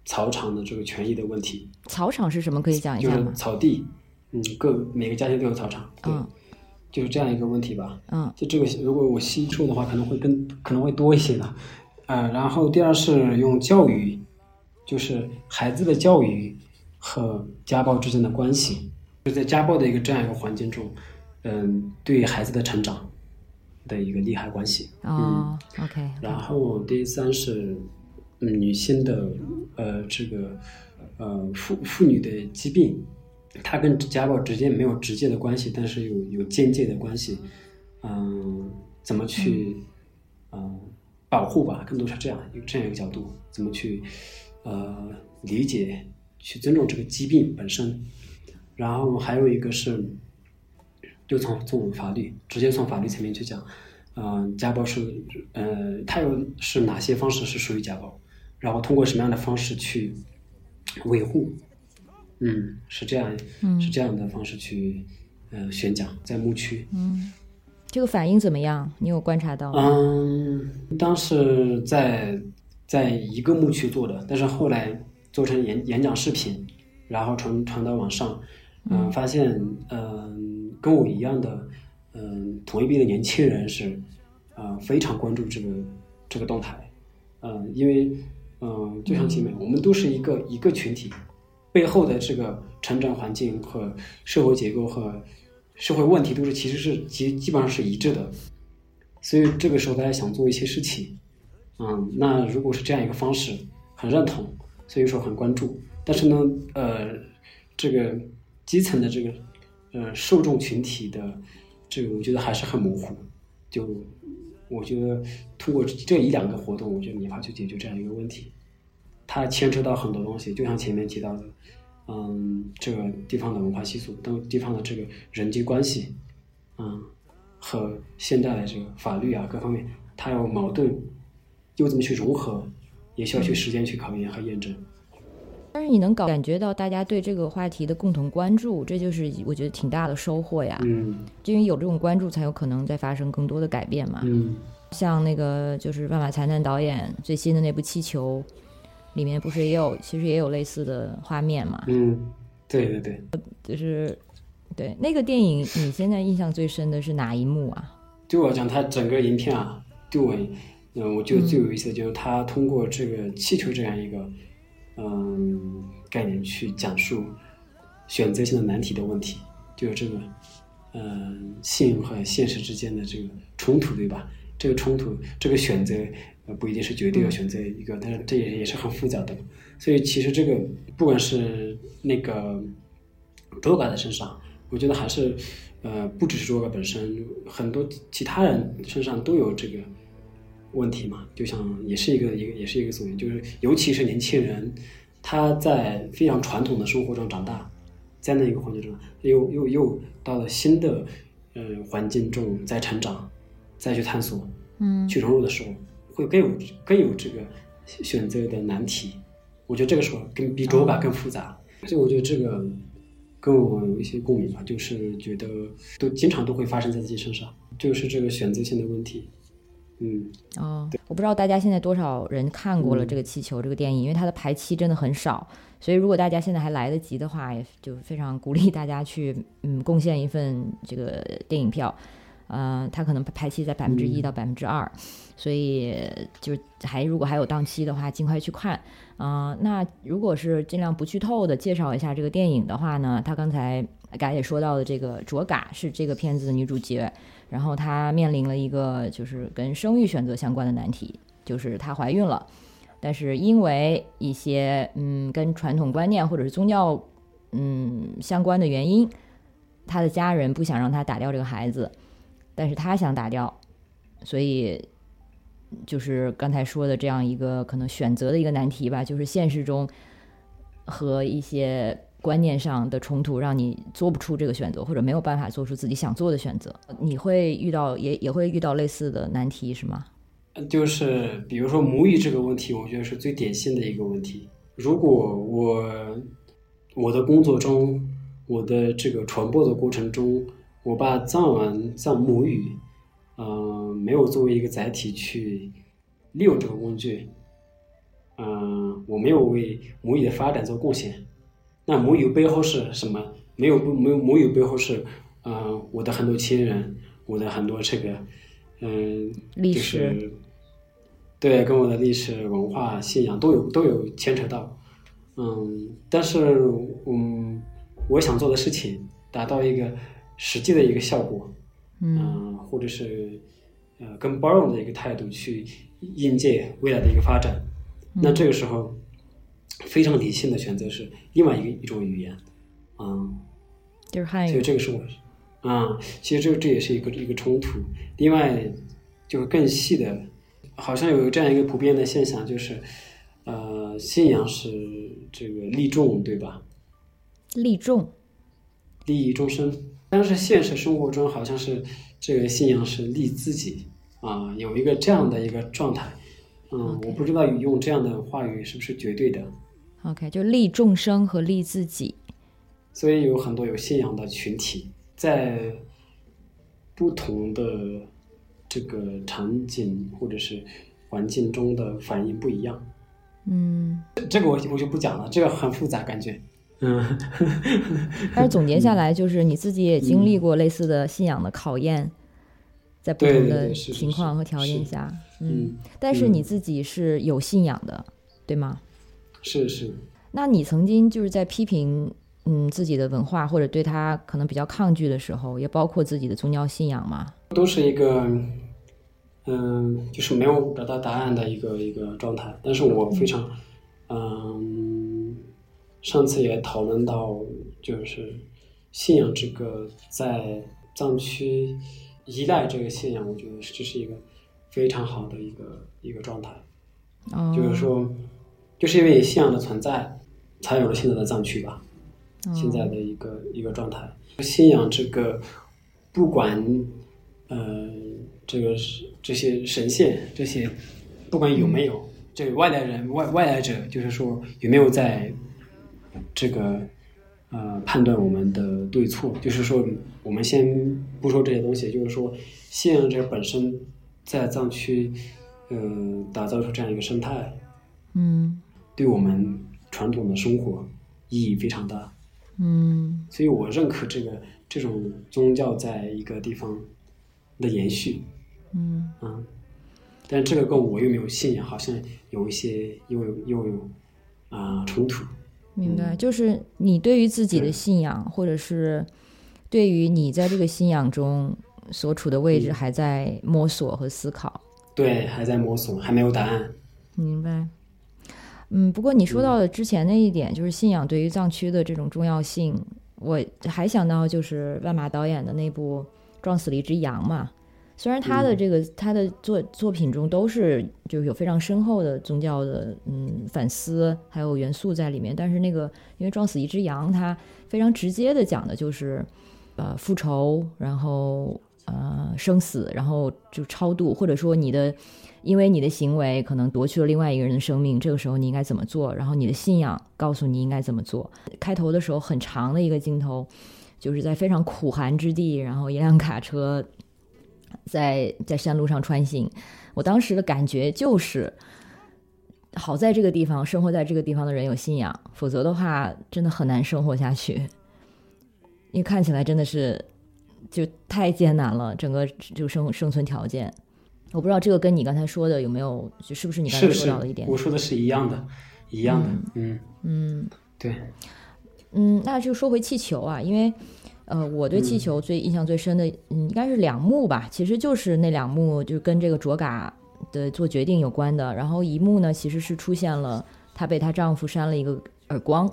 草场的这个权益的问题。草场是什么？可以讲一下吗？就是草地，嗯，各每个家庭都有草场，对，就是这样一个问题吧。嗯，就这个，如果我细说的话，可能会更可能会多一些的。嗯，然后第二是用教育，就是孩子的教育和家暴之间的关系。就在家暴的一个这样一个环境中，嗯，对孩子的成长的一个利害关系。哦，OK。然后第三是，嗯，女性的呃这个呃妇妇女的疾病，它跟家暴之间没有直接的关系，但是有有间接的关系。嗯，怎么去嗯保护吧？更多是这样有这样一个角度，怎么去呃理解、去尊重这个疾病本身。然后还有一个是，就从从法律直接从法律层面去讲，嗯，家暴是，呃，它有是哪些方式是属于家暴，然后通过什么样的方式去维护，嗯，是这样，是这样的方式去，呃，宣讲在牧区，嗯，这个反应怎么样？你有观察到吗？嗯，当时在在一个牧区做的，但是后来做成演演讲视频，然后传传到网上，嗯，发现嗯跟我一样的嗯同一批的年轻人是呃非常关注这个这个动态，嗯，因为嗯就像前面我们都是一个一个群体，背后的这个成长环境和社会结构和社会问题都是其实是基基本上是一致的，所以这个时候大家想做一些事情，嗯，那如果是这样一个方式，很认同，所以说很关注。但是呢，呃，这个基层的这个呃受众群体的这个，我觉得还是很模糊。就我觉得通过这一两个活动，我觉得没法去解决这样一个问题。它牵扯到很多东西，就像前面提到的，嗯，这个地方的文化习俗，当地方的这个人际关系，嗯，和现代的这个法律啊各方面，它有矛盾，又怎么去融合，也需要去时间去考验和验证。但是你能感感觉到大家对这个话题的共同关注，这就是我觉得挺大的收获呀。嗯因为有这种关注，才有可能再发生更多的改变嘛。嗯像那个就是万马才旦导演最新的那部《气球》，里面不是也有其实也有类似的画面嘛？嗯，对对对，就是对那个电影，你现在印象最深的是哪一幕啊？对我来讲，它整个影片啊，对我，嗯，我觉得最有意思的就是它通过这个气球这样一个嗯概念去讲述选择性的难题的问题，就是这个嗯性和现实之间的这个冲突，对吧？这个冲突，这个选择呃不一定是绝对要选择一个，但是这也也是很复杂的。所以其实这个不管是那个多嘎的身上，我觉得还是呃不只是多嘎本身，很多其他人身上都有这个问题嘛。就像也是一个一个也是一个宿命，就是尤其是年轻人，他在非常传统的生活中长大，在那一个环境中，又又又到了新的呃环境中再成长，再去探索，嗯去融入的时候，会更有更有这个选择的难题。我觉得这个时候更比周吧更复杂，所以我觉得这个跟我有一些共鸣吧，就是觉得都经常都会发生在自己身上，就是这个选择性的问题。嗯，哦，我不知道大家现在多少人看过了这个《气球》这个电影，因为它的排期真的很少，所以如果大家现在还来得及的话，也就非常鼓励大家去嗯贡献一份这个电影票。呃，它可能排期在百分之一到百分之二，所以就还如果还有档期的话，尽快去看。啊、那如果是尽量不剧透的介绍一下这个电影的话呢，他刚才刚才也说到的这个卓嘎是这个片子的女主角，然后她面临了一个就是跟生育选择相关的难题，就是她怀孕了，但是因为一些嗯跟传统观念或者是宗教嗯相关的原因，她的家人不想让她打掉这个孩子，但是她想打掉，所以就是刚才说的这样一个可能选择的一个难题吧，就是现实中和一些观念上的冲突，让你做不出这个选择，或者没有办法做出自己想做的选择。你会遇到也也会遇到类似的难题是吗？就是比如说母语这个问题，我觉得是最典型的一个问题。如果我我的工作中，我的这个传播的过程中，我把藏文藏母语，嗯、没有作为一个载体去利用这个工具，嗯、我没有为母语的发展做贡献。那母语背后是什么？没有不没有母语背后是，嗯、我的很多亲人，我的很多这个，嗯、就历史是对，跟我的历史文化信仰都有都有牵扯到，嗯，但是嗯，我想做的事情，达到一个实际的一个效果，嗯、或者是呃更包容的一个态度去应届未来的一个发展，那这个时候非常理性的选择是另外一个一种语言，嗯，就是汉语。所以这个是我，啊、其实这这也是一个一个冲突。另外，就是更细的，好像有这样一个普遍的现象，就是，呃，信仰是这个利众，对吧？利众，利益众生，但是现实生活中好像是这个信仰是利自己啊，有一个这样的一个状态。嗯我不知道用这样的话语是不是绝对的。OK，就利众生和利自己。所以有很多有信仰的群体，在不同的这个场景或者是环境中的反应不一样。嗯，这个我我就不讲了，这个很复杂，感觉。嗯，但是总结下来，就是你自己也经历过类似的信仰的考验，在不同的情况和条件下，嗯，但是你自己是有信仰的，对吗？是是。那你曾经就是在批评嗯自己的文化或者对他可能比较抗拒的时候，也包括自己的宗教信仰吗？都是一个嗯，就是没有找到答案的一个一个状态。但是我非常嗯，上次也讨论到，就是信仰这个在藏区依赖这个信仰，我觉得这是一个非常好的一个一个状态。就是说，就是因为信仰的存在。才有了现在的藏区吧，现在的一个一个状态。信仰这个，不管，呃，这个是这些神仙，这些不管有没有这个外来人外外来者，就是说有没有在这个呃判断我们的对错，就是说我们先不说这些东西，就是说信仰这本身在藏区，呃，打造出这样一个生态，嗯，对我们。传统的生活意义非常大，嗯，所以我认可这个这种宗教在一个地方的延续，嗯嗯，但这个跟我又没有信仰，好像有一些又有又有啊冲突。明白，就是你对于自己的信仰，或者是对于你在这个信仰中所处的位置，还在摸索和思考。对，还在摸索，还没有答案。明白。嗯，不过你说到的之前那一点，就是信仰对于藏区的这种重要性，我还想到就是万马导演的那部《撞死了一只羊》嘛。虽然他的这个他的作作品中都是就是有非常深厚的宗教的嗯反思还有元素在里面，但是那个因为撞死一只羊，它非常直接的讲的就是呃复仇，然后呃生死，然后就超度，或者说你的。因为你的行为可能夺去了另外一个人的生命，这个时候你应该怎么做？然后你的信仰告诉你应该怎么做。开头的时候很长的一个镜头，就是在非常苦寒之地，然后一辆卡车在在山路上穿行。我当时的感觉就是，好在这个地方生活在这个地方的人有信仰，否则的话真的很难生活下去。因为看起来真的是就太艰难了，整个就生生存条件。我不知道这个跟你刚才说的有没有，就是不是你刚才说到的一点？我说的是一样的，一样的，嗯嗯，对，嗯，那就说回气球啊，因为呃，我对气球最印象最深的，嗯，应该是两幕吧，其实就是那两幕，就是跟这个卓嘎的做决定有关的。然后一幕呢，其实是出现了她被她丈夫扇了一个耳光，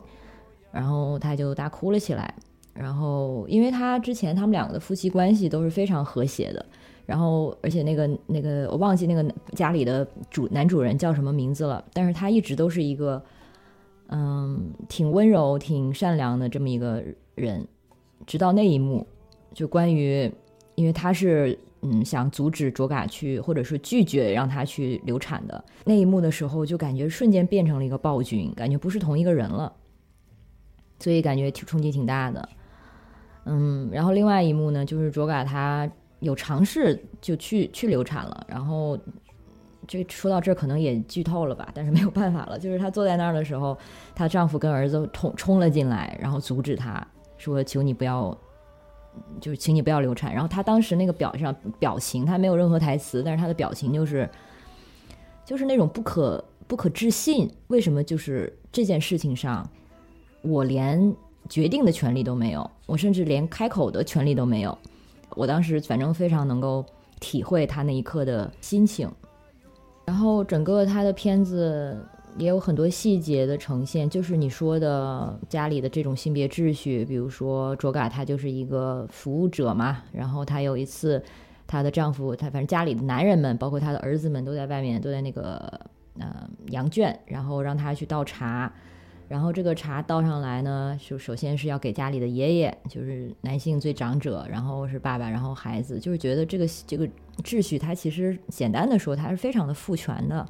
然后她就大哭了起来。然后，因为她之前他们两个的夫妻关系都是非常和谐的。然后，而且那个那个，我忘记那个家里的主男主人叫什么名字了。但是他一直都是一个，嗯，挺温柔、挺善良的这么一个人。直到那一幕，就关于，因为他是嗯想阻止卓嘎去，或者是拒绝让他去流产的那一幕的时候，就感觉瞬间变成了一个暴君，感觉不是同一个人了。所以感觉挺冲击挺大的。嗯，然后另外一幕呢，就是卓嘎他。有尝试就去去流产了，然后这说到这儿可能也剧透了吧，但是没有办法了。就是她坐在那儿的时候，她丈夫跟儿子冲冲了进来，然后阻止她说：“求你不要，就是请你不要流产。”然后她当时那个表上表情，她没有任何台词，但是她的表情就是就是那种不可不可置信。为什么就是这件事情上，我连决定的权利都没有，我甚至连开口的权利都没有。我当时反正非常能够体会他那一刻的心情，然后整个他的片子也有很多细节的呈现，就是你说的家里的这种性别秩序，比如说卓嘎她就是一个服务者嘛，然后她有一次她的丈夫，她反正家里的男人们，包括她的儿子们都在外面都在那个呃羊圈，然后让她去倒茶。然后这个茶倒上来呢，就首先是要给家里的爷爷，就是男性最长者，然后是爸爸，然后孩子，就是觉得这个这个秩序，它其实简单的说，它是非常的父权的，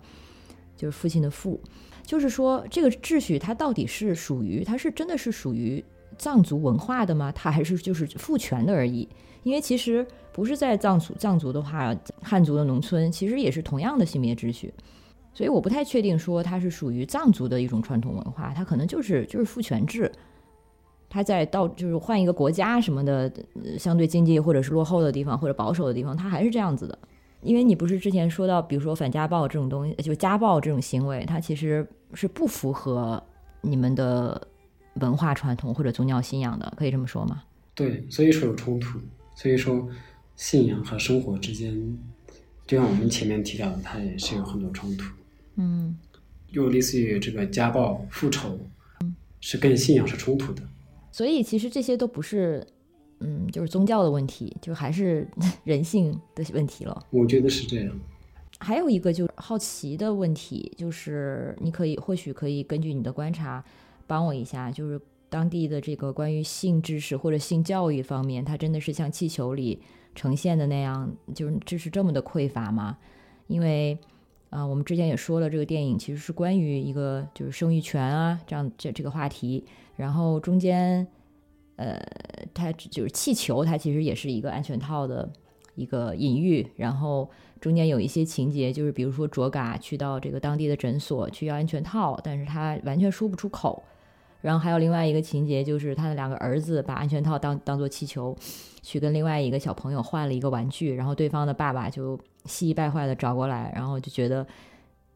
就是父亲的父，就是说这个秩序它到底是属于，它是真的是属于藏族文化的吗？它还是就是父权的而已？因为其实不是在藏族，藏族的话，汉族的农村其实也是同样的性别秩序，所以我不太确定说它是属于藏族的一种传统文化，它可能就是就是父权制。他在到就是换一个国家什么的，相对经济或者是落后的地方或者保守的地方，他还是这样子的。因为你不是之前说到，比如说反家暴这种东西，就家暴这种行为，它其实是不符合你们的文化传统或者宗教信仰的，可以这么说吗？对，所以说有冲突。所以说，信仰和生活之间，就像我们前面提到的，它也是有很多冲突。嗯，就类似于这个家暴、复仇，是跟信仰是冲突的。所以其实这些都不是，嗯，就是宗教的问题，就还是 人性的问题了。我觉得是这样。还有一个就是好奇的问题，就是你可以或许可以根据你的观察帮我一下，就是当地的这个关于性知识或者性教育方面，它真的是像气球里呈现的那样，就是知识这么的匮乏吗？因为啊，我们之前也说了，这个电影其实是关于一个就是生育权啊这样这这个话题。然后中间，呃，它就是气球，它其实也是一个安全套的一个隐喻。然后中间有一些情节，就是比如说卓嘎去到这个当地的诊所去要安全套，但是他完全说不出口。然后还有另外一个情节，就是他的两个儿子把安全套当当做气球，去跟另外一个小朋友换了一个玩具，然后对方的爸爸就气急败坏的找过来，然后就觉得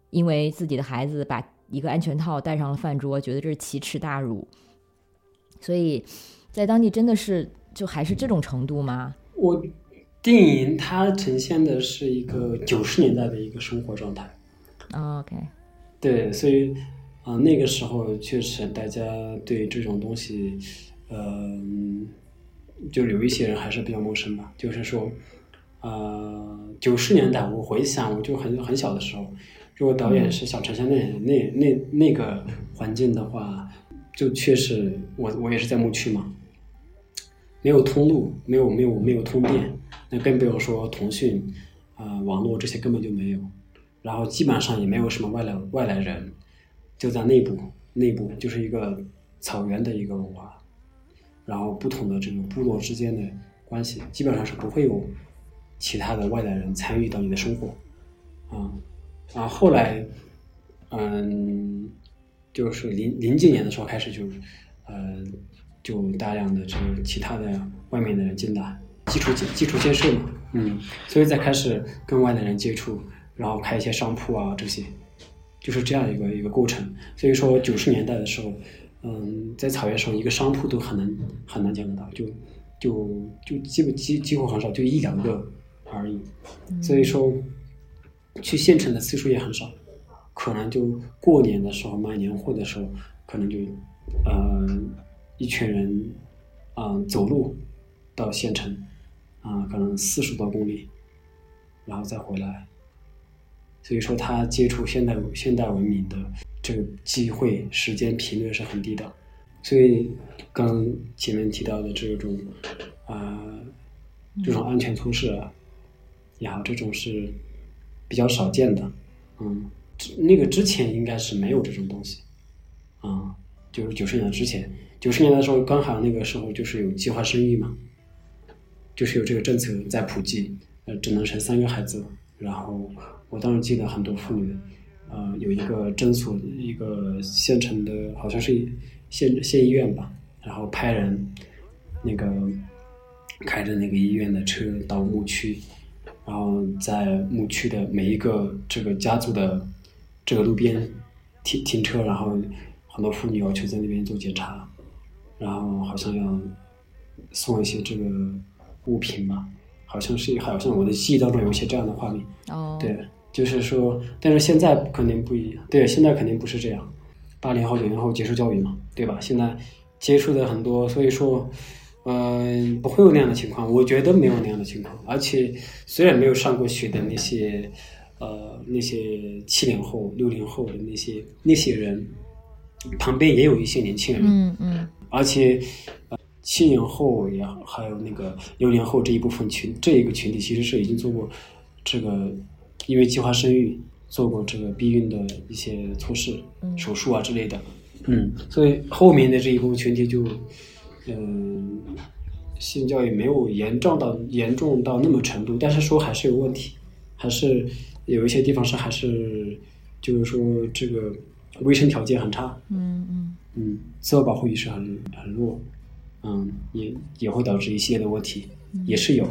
因为自己的孩子把一个安全套带上了饭桌，觉得这是奇耻大辱。所以，在当地真的是就还是这种程度吗？我电影它呈现的是一个九十年代的一个生活状态。OK，对，所以啊，那个时候确实大家对这种东西，呃，就有一些人还是比较陌生吧。就是说，呃，九十年代我回想，我就很很小的时候，如果导演是想呈现那那那那个环境的话。就确实，我我也是在牧区嘛，没有通路，没有没有没有通电，那更不要说通讯啊，网络这些根本就没有，然后基本上也没有什么外来外来人，就在内部内部就是一个草原的一个文化，然后不同的这个部落之间的关系，基本上是不会有其他的外来人参与到你的生活，啊，啊后来，嗯。就是零零几年的时候开始就，呃，就大量的这个其他的外面的人进来，基础建基础建设嘛，嗯，所以再开始跟外来人接触，然后开一些商铺啊这些，就是这样一个一个过程。所以说九十年代的时候，嗯，在草原上一个商铺都很难很难见得到，就就就基本几几乎很少，就一两个而已。所以说，去县城的次数也很少。可能就过年的时候买年货的时候，可能就，呃，一群人，啊，走路到县城，啊，可能四十多公里，然后再回来。所以说，他接触现代现代文明的这个机会、时间、频率是很低的。所以，刚前面提到的这种，啊，这种安全措施啊，也好，这种是比较少见的，嗯。那个之前应该是没有这种东西，啊，就是九十年代之前，九十年代的时候刚好那个时候就是有计划生育嘛，就是有这个政策在普及，呃，只能生三个孩子。然后我当时记得很多妇女，呃，有一个诊所，一个县城的，好像是县县医院吧，然后派人那个开着那个医院的车到牧区，然后在牧区的每一个这个家族的。这个路边停停车，然后很多妇女要求在那边做检查，然后好像要送一些这个物品吧，好像是好像我的记忆当中有一些这样的画面。哦，对，就是说，但是现在肯定不一样。对，现在肯定不是这样。八零后、九零后接受教育嘛，对吧？现在接触的很多，所以说，嗯，不会有那样的情况。我觉得没有那样的情况。而且，虽然没有上过学的那些。呃，那些七零后、六零后的那些那些人，旁边也有一些年轻人，嗯嗯，而且，呃，七零后也还有那个六零后这一部分群，这一个群体其实是已经做过这个，因为计划生育做过这个避孕的一些措施、手术啊之类的，嗯，所以后面的这一部分群体就嗯，性教育没有严重到严重到那么程度，但是说还是有问题，还是有一些地方是还是就是说这个卫生条件很差，嗯嗯。嗯，自我保护意识很很弱，嗯，也也会导致一系列的问题，也是有，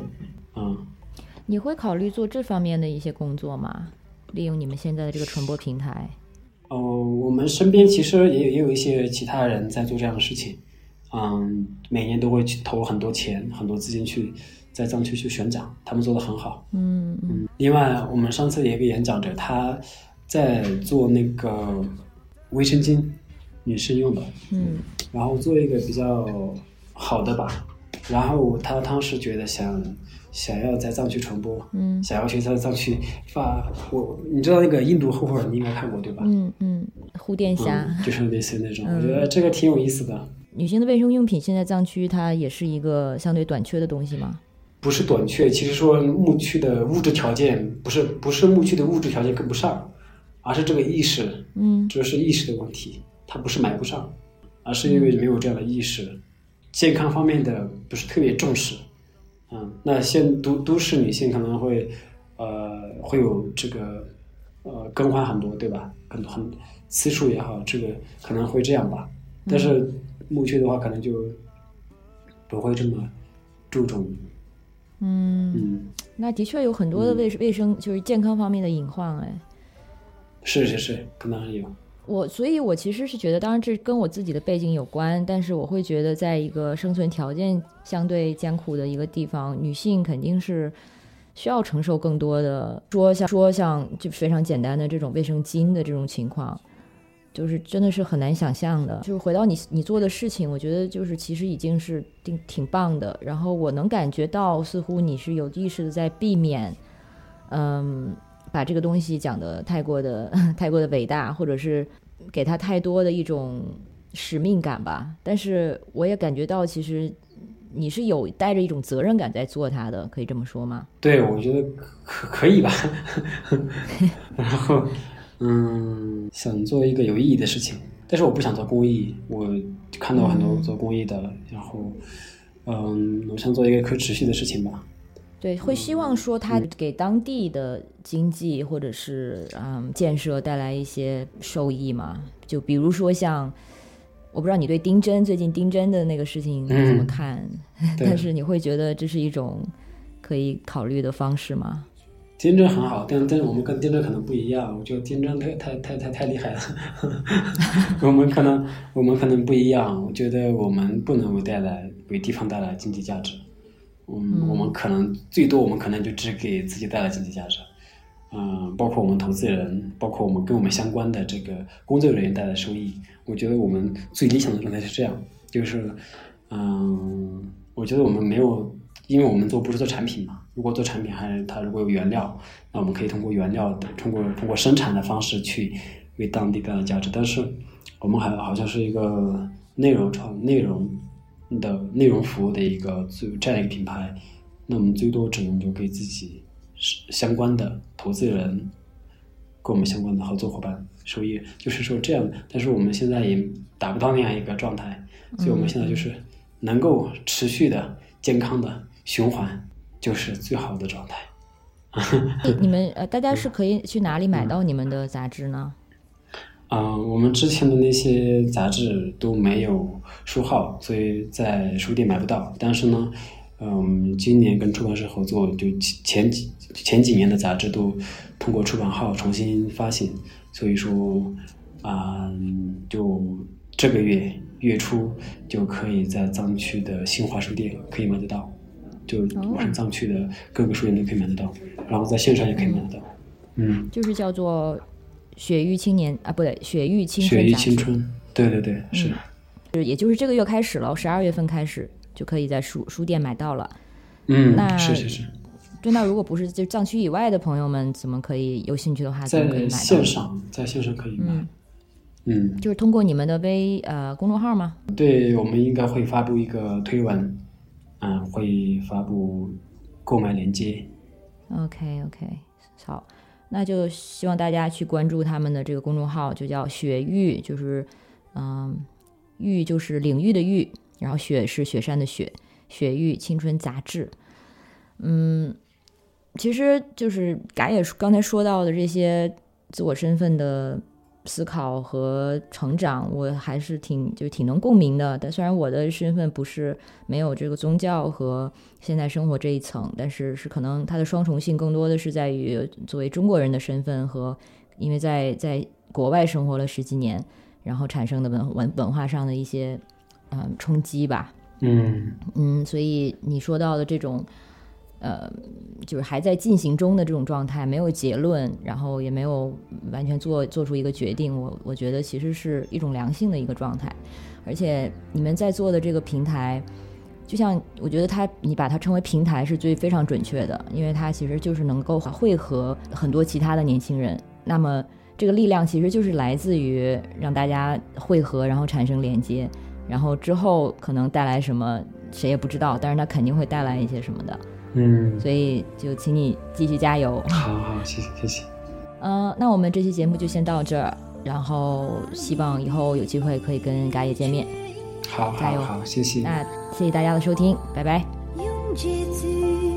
嗯。你会考虑做这方面的一些工作吗？利用你们现在的这个传播平台？哦，我们身边其实也有也有一些其他人在做这样的事情，嗯，每年都会去投很多钱、很多资金去在藏区去宣讲，他们做的很好。嗯嗯。另外，我们上次有一个演讲者，他在做那个卫生巾，女生用的，嗯，然后做一个比较好的吧，然后他当时觉得想。想要在藏区传播，嗯，想要去在藏区发我，你知道那个印度厚厚你应该看过对吧？嗯嗯，护垫侠，就是类似那种，我觉得这个挺有意思的。女性的卫生用品现在藏区它也是一个相对短缺的东西吗？不是短缺，其实说牧区的物质条件不是不是牧区的物质条件跟不上，而是这个意识，嗯，这是意识的问题，它不是买不上，而是因为没有这样的意识，健康方面的不是特别重视。嗯，那现都都市女性可能会，呃，会有这个，呃，更换很多，对吧？很很次数也好，这个可能会这样吧。但是牧区的话，可能就不会这么注重。嗯嗯，那的确有很多的卫卫生，就是健康方面的隐患，哎。是是是，可能有。我所以，我其实是觉得，当然这跟我自己的背景有关，但是我会觉得，在一个生存条件相对艰苦的一个地方，女性肯定是需要承受更多的。说像说像就非常简单的这种卫生巾的这种情况，就是真的是很难想象的。就是回到你你做的事情，我觉得就是其实已经是挺挺棒的。然后我能感觉到，似乎你是有意识的在避免，嗯。把这个东西讲的太过的 太过的伟大，或者是给他太多的一种使命感吧。但是我也感觉到，其实你是有带着一种责任感在做它的，可以这么说吗？对，我觉得可可以吧。然后，嗯，想做一个有意义的事情，但是我不想做公益。我看到很多做公益的，然后，嗯，我想做一个可持续的事情吧。对，会希望说它给当地的经济或者是嗯建设带来一些收益嘛？就比如说像，我不知道你对丁真最近丁真的那个事情怎么看，但是你会觉得这是一种可以考虑的方式吗？丁真很好，但但是我们跟丁真可能不一样，我觉得丁真太太太太太厉害了，我们可能我们可能不一样，我觉得我们不能为带来为地方带来经济价值。嗯，我们可能最多，我们可能就只给自己带来经济价值，嗯，包括我们投资人，包括我们跟我们相关的这个工作人员带来收益。我觉得我们最理想的状态是这样，就是，嗯，我觉得我们没有，因为我们做不是做产品嘛。如果做产品，还是它如果有原料，那我们可以通过原料的，通过通过生产的方式去为当地带来价值。但是我们还好像是一个内容创内容。的内容服务的一个最这样一个品牌，那我们最多只能就给自己相关的投资人，跟我们相关的合作伙伴收益，就是说这样。但是我们现在也达不到那样一个状态，所以我们现在就是能够持续的健康的循环，就是最好的状态。你们呃，大家是可以去哪里买到你们的杂志呢？嗯，我们之前的那些杂志都没有书号，所以在书店买不到。但是呢，嗯，今年跟出版社合作，就前几前几年的杂志都通过出版号重新发行。所以说，啊，就这个月月初就可以在藏区的新华书店可以买得到，就我们藏区的各个书店都可以买得到，然后在线上也可以买得到。嗯，就是叫做。雪域青年啊，不对，雪域青春。雪域青春，对对对，是。是，也就是这个月开始了，十二月份开始就可以在书书店买到了。嗯，那是是是。对，那如果不是就藏区以外的朋友们，怎么可以有兴趣的话，怎么可以买到？在线上，在线上可以买。嗯，就是通过你们的微呃公众号吗？对，我们应该会发布一个推文，嗯，会发布购买链接。OK OK，好。那就希望大家去关注他们的这个公众号，就叫雪域，就是，嗯，域就是领域的域，然后雪是雪山的雪，雪域青春杂志。嗯，其实就是嘎也刚才说到的这些自我身份的思考和成长，我还是挺就挺能共鸣的。但虽然我的身份不是没有这个宗教和现代生活这一层，但是是可能它的双重性更多的是在于作为中国人的身份和因为在在国外生活了十几年，然后产生的文文文化上的一些嗯冲击吧。嗯嗯，所以你说到的这种。呃，就是还在进行中的这种状态，没有结论，然后也没有完全做做出一个决定。我我觉得其实是一种良性的一个状态，而且你们在做的这个平台，就像我觉得它，你把它称为平台是最非常准确的，因为它其实就是能够汇合很多其他的年轻人。那么这个力量其实就是来自于让大家汇合，然后产生连接，然后之后可能带来什么谁也不知道，但是它肯定会带来一些什么的。嗯，所以就请你继续加油。好好，谢谢谢谢。嗯，那我们这期节目就先到这儿，然后希望以后有机会可以跟嘎爷见面。好，加油，好，谢谢。那谢谢大家的收听，拜拜。就。